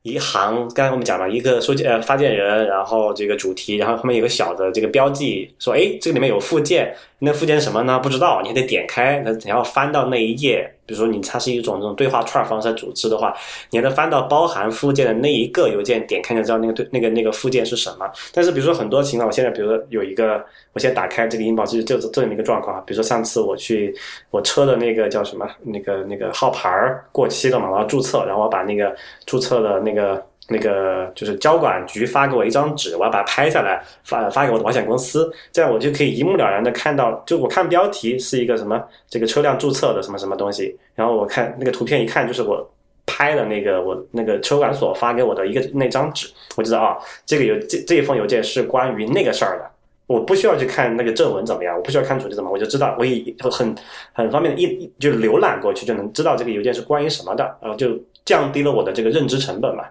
一行，刚才我们讲了一个收件呃发件人，然后这个主题，然后后面有个小的这个标记，说哎这个里面有附件，那附件什么呢？不知道，你还得点开，那你要翻到那一页，比如说你它是一种这种对话串方式组织的话，你还得翻到包含附件的那一个邮件，点开就知道那个对那个那个附件是什么。但是比如说很多情况，我现在比如说有一个，我现在打开这个银保就就这么一个状况，比如说上次我去我车的那个叫什么那个那个号牌过期了嘛，我要注册，然后我把那个注册的那个那个就是交管局发给我一张纸，我要把它拍下来发发给我的保险公司，这样我就可以一目了然的看到，就我看标题是一个什么这个车辆注册的什么什么东西，然后我看那个图片一看就是我拍的那个我那个车管所发给我的一个那张纸，我知道啊，这个邮这这一封邮件是关于那个事儿的。我不需要去看那个正文怎么样，我不需要看主题怎么，我就知道我以很很方便的一就浏览过去就能知道这个邮件是关于什么的，然后就降低了我的这个认知成本嘛。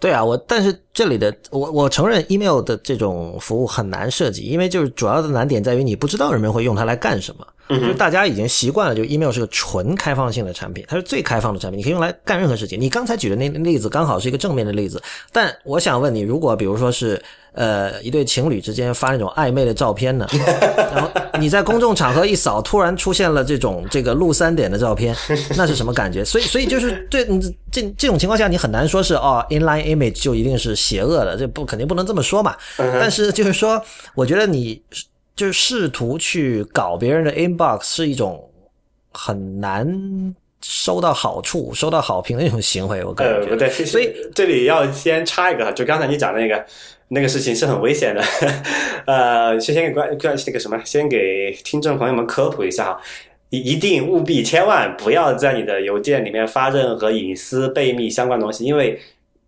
对啊，我但是这里的我我承认 email 的这种服务很难设计，因为就是主要的难点在于你不知道人们会用它来干什么。就是大家已经习惯了，就 email 是个纯开放性的产品，它是最开放的产品，你可以用来干任何事情。你刚才举的那例子刚好是一个正面的例子，但我想问你，如果比如说是呃一对情侣之间发那种暧昧的照片呢，然后你在公众场合一扫，突然出现了这种这个露三点的照片，那是什么感觉？所以所以就是对这这种情况下，你很难说是哦 inline image 就一定是邪恶的，这不肯定不能这么说嘛。但是就是说，我觉得你。就是试图去搞别人的 inbox 是一种很难收到好处、收到好评的一种行为，我感觉。呃，不对，所以这里要先插一个，就刚才你讲的那个那个事情是很危险的。呃，先先给关关那个什么，先给听众朋友们科普一下哈，一一定务必千万不要在你的邮件里面发任何隐私、备密相关东西，因为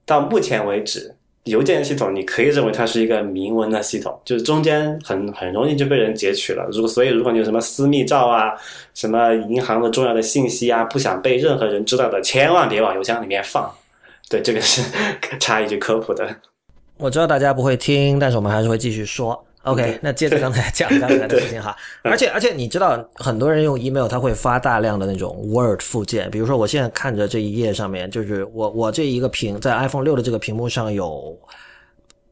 到目前为止。邮件系统，你可以认为它是一个明文的系统，就是中间很很容易就被人截取了。如果所以，如果你有什么私密照啊，什么银行的重要的信息啊，不想被任何人知道的，千万别往邮箱里面放。对，这个是插一句科普的。我知道大家不会听，但是我们还是会继续说。OK，那接着刚才讲刚才的事情哈，而且而且你知道，很多人用 email，他会发大量的那种 Word 附件，比如说我现在看着这一页上面，就是我我这一个屏在 iPhone 六的这个屏幕上有。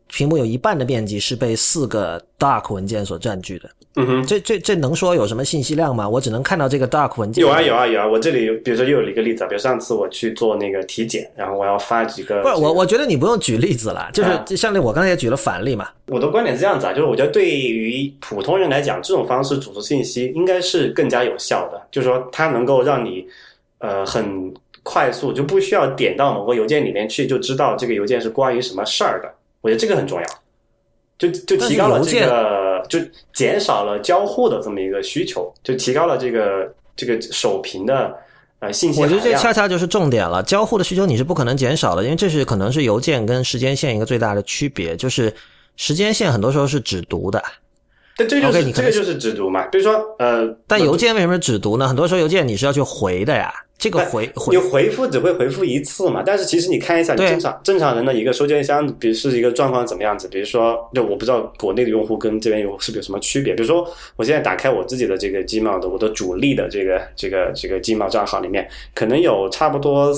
屏幕有一半的面积是被四个 dark 文件所占据的。嗯哼，这这这能说有什么信息量吗？我只能看到这个 dark 文件。有啊有啊有啊！我这里比如说又有一个例子，比如上次我去做那个体检，然后我要发几个。不是我，我觉得你不用举例子了，就是就像那我刚才也举了反例嘛。我的观点是这样子啊，就是我觉得对于普通人来讲，这种方式组织信息应该是更加有效的，就是说它能够让你呃很快速，就不需要点到某个邮件里面去，就知道这个邮件是关于什么事儿的。我觉得这个很重要。就就提高了这个，就减少了交互的这么一个需求，就提高了这个这个首屏的呃信息。我觉得这恰恰就是重点了，交互的需求你是不可能减少的，因为这是可能是邮件跟时间线一个最大的区别，就是时间线很多时候是只读的。但这就是这个就是只读嘛，比如说呃，但邮件为什么只读呢？很多时候邮件你是要去回的呀。这个回回你回复只会回复一次嘛？但是其实你看一下，你正常正常人的一个收件箱，比如是一个状况怎么样子？比如说，就我不知道国内的用户跟这边用户是不是有什么区别？比如说，我现在打开我自己的这个 Gmail 的我的主力的这个这个这个 Gmail 账号里面，可能有差不多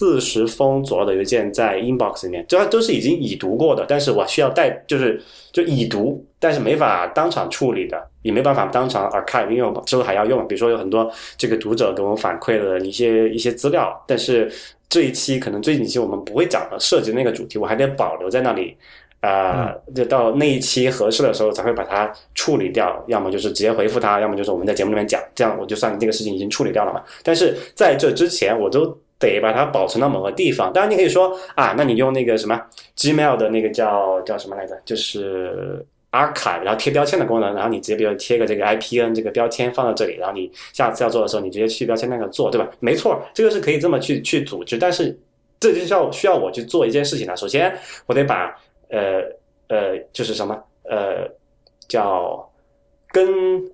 四十封左右的邮件在 Inbox 里面，就它都是已经已读过的，但是我需要带就是就已读，但是没法当场处理的。也没办法当场 archive，因为我之后还要用。比如说有很多这个读者给我们反馈的一些一些资料，但是这一期可能最近一期我们不会讲了涉及那个主题，我还得保留在那里，啊，就到那一期合适的时候才会把它处理掉。要么就是直接回复他，要么就是我们在节目里面讲，这样我就算这个事情已经处理掉了嘛。但是在这之前，我都得把它保存到某个地方。当然你可以说啊，那你用那个什么 Gmail 的那个叫叫什么来着？就是。archive，然后贴标签的功能，然后你直接比如贴个这个 IPN 这个标签放到这里，然后你下次要做的时候，你直接去标签那个做，对吧？没错，这个是可以这么去去组织，但是这就需要需要我去做一件事情了。首先，我得把呃呃就是什么呃叫跟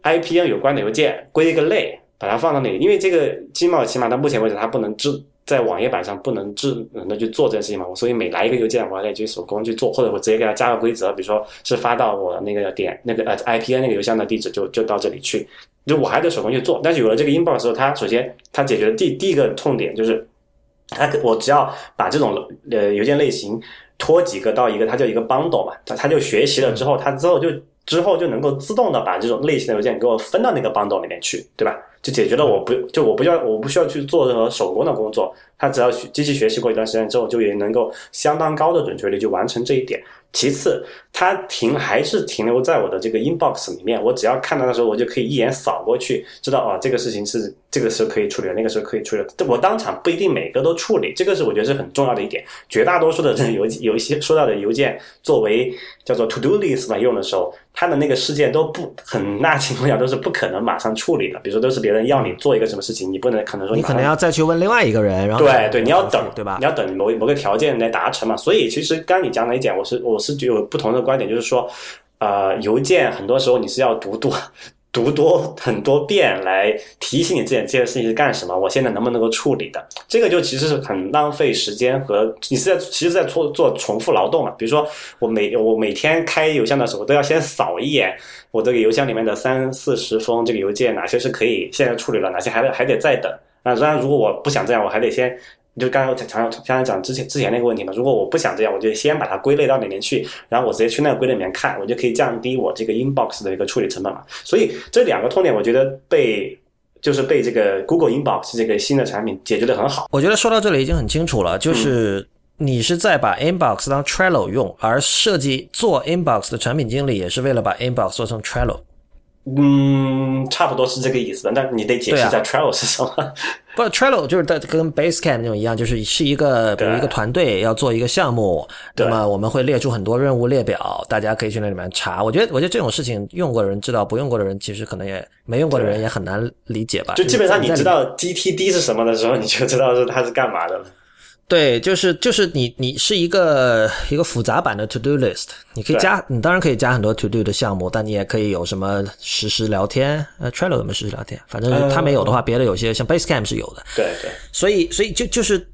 IPN 有关的邮件归一个类，把它放到那里，因为这个 Gmail 起码到目前为止它不能知。在网页版上不能智能的去做这件事情嘛，我所以每来一个邮件，我还得去手工去做，或者我直接给它加个规则，比如说是发到我那个点那个呃 IPN 那个邮箱的地址，就就到这里去，就我还得手工去做。但是有了这个 inbox 之后，它首先它解决的第第一个痛点就是，它我只要把这种呃邮件类型拖几个到一个，它就一个 bundle 嘛，它它就学习了之后，它之后就之后就能够自动的把这种类型的邮件给我分到那个 bundle 里面去，对吧？就解决了我不就我不要我不需要去做任何手工的工作，它只要机器学习过一段时间之后，就也能够相当高的准确率就完成这一点。其次，它停还是停留在我的这个 inbox 里面，我只要看到的时候，我就可以一眼扫过去，知道啊这个事情是这个时候可以处理，那个时候可以处理。我当场不一定每个都处理，这个是我觉得是很重要的一点。绝大多数的这邮有一些收到的邮件作为叫做 to do list 来用的时候。它的那个事件都不很大情况下都是不可能马上处理的。比如说，都是别人要你做一个什么事情，你不能可能说你可能要再去问另外一个人，然后对对，你要等对吧？你要等某某个条件来达成嘛。所以其实刚你讲的一点，我是我是有不同的观点，就是说，呃，邮件很多时候你是要读多。读多很多遍来提醒你自己这件事情是干什么，我现在能不能够处理的，这个就其实是很浪费时间和你是在其实在做做重复劳动嘛。比如说我每我每天开邮箱的时候都要先扫一眼我这个邮箱里面的三四十封这个邮件，哪些是可以现在处理了，哪些还得还得再等。那当然如果我不想这样，我还得先。就刚才我讲讲刚才讲之前之前那个问题嘛，如果我不想这样，我就先把它归类到里面去，然后我直接去那个归类里面看，我就可以降低我这个 inbox 的一个处理成本嘛。所以这两个痛点，我觉得被就是被这个 Google Inbox 这个新的产品解决的很好。我觉得说到这里已经很清楚了，就是你是在把 Inbox 当 Trello 用，而设计做 Inbox 的产品经理也是为了把 Inbox 做成 Trello。嗯，差不多是这个意思。那你得解释一下 Trello 是什么？不，Trello 就是在跟 Basecamp 那种一样，就是是一个比如一个团队要做一个项目，那么我们会列出很多任务列表，大家可以去那里面查。我觉得，我觉得这种事情用过的人知道，不用过的人其实可能也没用过的人也很难理解吧。就基本上你知道 GTD 是什么的时候，你就知道是它是干嘛的了。对，就是就是你你是一个一个复杂版的 To Do List，你可以加，你当然可以加很多 To Do 的项目，但你也可以有什么实时聊天，呃，Trello 有没有实时聊天？反正它没有的话，别的有些像 Basecamp 是有的。对对。所以所以就就是，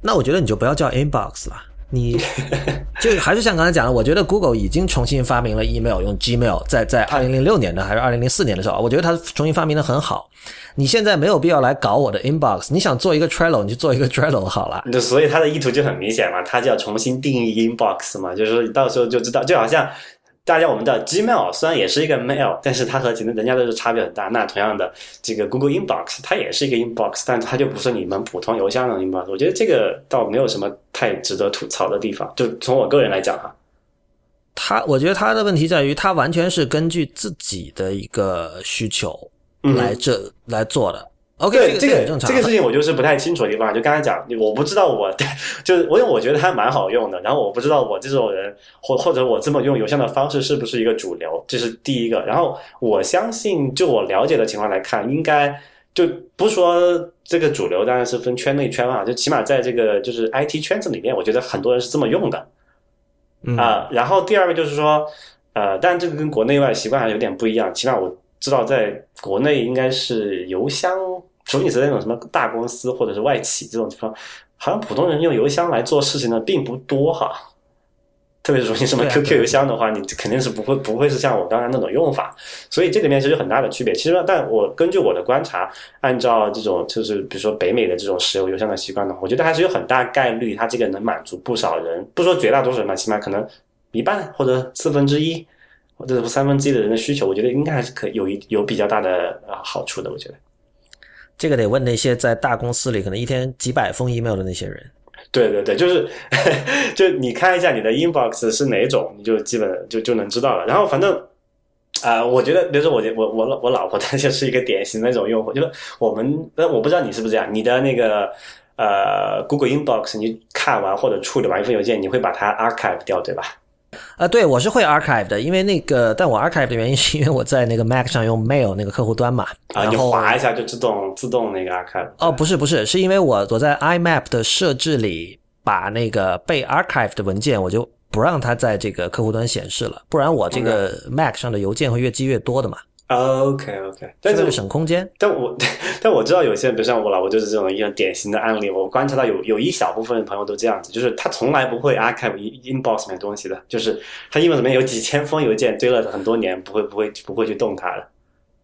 那我觉得你就不要叫 Inbox 了。你 就还是像刚才讲的，我觉得 Google 已经重新发明了 email，用 Gmail，在在二零零六年的还是二零零四年的时候，我觉得它重新发明的很好。你现在没有必要来搞我的 inbox，你想做一个 Trello，你就做一个 Trello 好了。所以它的意图就很明显嘛，它就要重新定义 inbox 嘛，就是说到时候就知道，就好像。大家我们的 Gmail 虽然也是一个 mail，但是它和人家的是差别很大。那同样的，这个 Google Inbox 它也是一个 inbox，但它就不是你们普通邮箱的 inbox。我觉得这个倒没有什么太值得吐槽的地方。就从我个人来讲哈，他我觉得他的问题在于，他完全是根据自己的一个需求来这来做的。OK，这个这个事情我就是不太清楚的地方。就刚才讲，我不知道我，就是我因为我觉得它蛮好用的，然后我不知道我这种人或或者我这么用邮箱的方式是不是一个主流，这是第一个。然后我相信，就我了解的情况来看，应该就不说这个主流，当然是分圈内圈外，就起码在这个就是 IT 圈子里面，我觉得很多人是这么用的啊。然后第二个就是说，呃，但这个跟国内外习惯还有点不一样，起码我。知道在国内应该是邮箱，除非你是那种什么大公司或者是外企这种地方，好像普通人用邮箱来做事情的并不多哈。特别是说你什么 QQ 邮箱的话，你肯定是不会不会是像我刚才那种用法。所以这里面其实很大的区别。其实，但我根据我的观察，按照这种就是比如说北美的这种使用邮箱的习惯呢，我觉得还是有很大概率，它这个能满足不少人，不说绝大多数人吧，起码可能一半或者四分之一。或者三分之一的人的需求，我觉得应该还是可有一有比较大的啊好处的。我觉得这个得问那些在大公司里可能一天几百封 email 的那些人。对对对，就是 就你看一下你的 inbox 是哪种，你就基本就就能知道了。然后反正啊，我觉得比如说我我我我老婆 她就是一个典型的那种用户，就是我们那我不知道你是不是这样，你的那个呃 Google Inbox 你看完或者处理完一封邮件，你会把它 archive 掉，对吧？啊，对，我是会 archive 的，因为那个，但我 archive 的原因是因为我在那个 Mac 上用 Mail 那个客户端嘛，啊，你划一下就自动自动那个 archive。哦，不是不是，是因为我我在 IMAP 的设置里把那个被 archive 的文件，我就不让它在这个客户端显示了，不然我这个 Mac 上的邮件会越积越多的嘛。OK OK，但是省空间。但我但我知道有些人，比如像我老婆，就是这种一种典型的案例。我观察到有有一小部分的朋友都这样子，就是他从来不会 archive inbox 里面东西的，就是他 inbox 里面有几千封邮件堆了很多年，不会不会不会去动它的。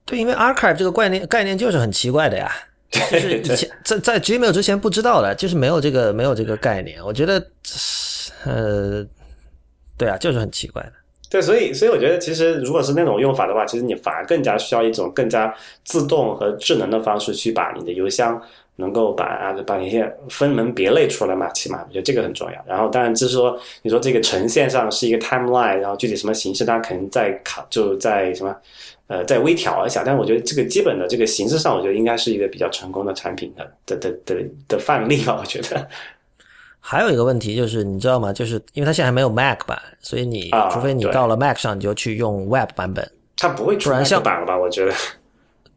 对，因为 archive 这个概念概念就是很奇怪的呀，就是以前在在 Gmail 之前不知道的，就是没有这个没有这个概念。我觉得呃，对啊，就是很奇怪的。对，所以所以我觉得，其实如果是那种用法的话，其实你反而更加需要一种更加自动和智能的方式去把你的邮箱能够把把一些分门别类出来嘛，起码我觉得这个很重要。然后当然就是说，你说这个呈现上是一个 timeline，然后具体什么形式，大家可能在考就在什么呃再微调一下。但我觉得这个基本的这个形式上，我觉得应该是一个比较成功的产品的的的的的范例吧，我觉得。还有一个问题就是，你知道吗？就是因为它现在还没有 Mac 版，所以你除非你到了 Mac 上，你就去用 Web 版本。它不会出 Mac 版了吧？我觉得。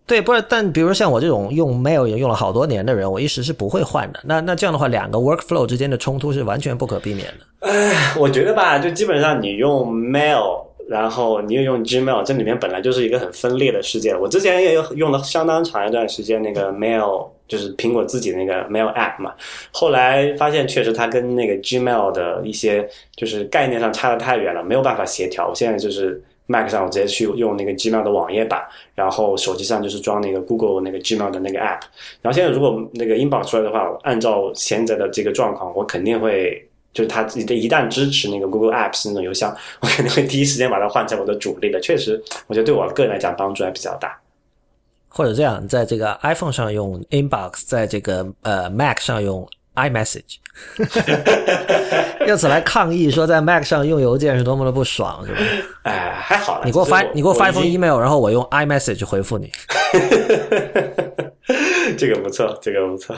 对，不是，但比如像我这种用 Mail 已经用了好多年的人，我一时是不会换的。那那这样的话，两个 Workflow 之间的冲突是完全不可避免的。哎，我觉得吧，就基本上你用 Mail，然后你又用 Gmail，这里面本来就是一个很分裂的世界。我之前也有用了相当长一段时间那个 Mail，就是苹果自己那个 Mail App 嘛。后来发现确实它跟那个 Gmail 的一些就是概念上差得太远了，没有办法协调。我现在就是。Mac 上我直接去用那个 Gmail 的网页版，然后手机上就是装那个 Google 那个 Gmail 的那个 App。然后现在如果那个英版出来的话，按照现在的这个状况，我肯定会就是它一一旦支持那个 Google Apps 那种邮箱，我肯定会第一时间把它换成我的主力的。确实，我觉得对我个人来讲帮助还比较大。或者这样，在这个 iPhone 上用 Inbox，在这个呃 Mac 上用。iMessage，用此来抗议说在 Mac 上用邮件是多么的不爽，是吧？哎，还好你给我发，你给我发一封 email，然后我用 iMessage 回复你。这个不错，这个不错。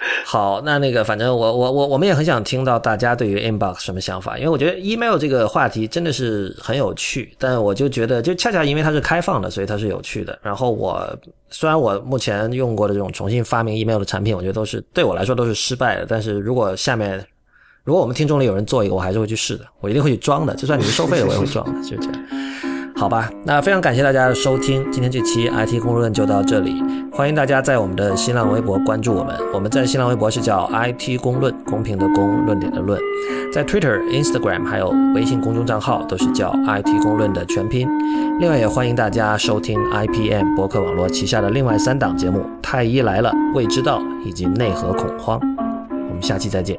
好，那那个，反正我我我我们也很想听到大家对于 inbox 什么想法，因为我觉得 email 这个话题真的是很有趣，但我就觉得，就恰恰因为它是开放的，所以它是有趣的。然后我虽然我目前用过的这种重新发明 email 的产品，我觉得都是对我来说都是失败的。但是如果下面如果我们听众里有人做一个，我还是会去试的，我一定会去装的，就算你是收费的，我也会装的，就这样。好吧，那非常感谢大家的收听，今天这期 IT 公论就到这里。欢迎大家在我们的新浪微博关注我们，我们在新浪微博是叫 IT 公论，公平的公，论点的论。在 Twitter、Instagram 还有微信公众账号都是叫 IT 公论的全拼。另外也欢迎大家收听 IPM 博客网络旗下的另外三档节目《太医来了》、未知道以及内核恐慌。我们下期再见。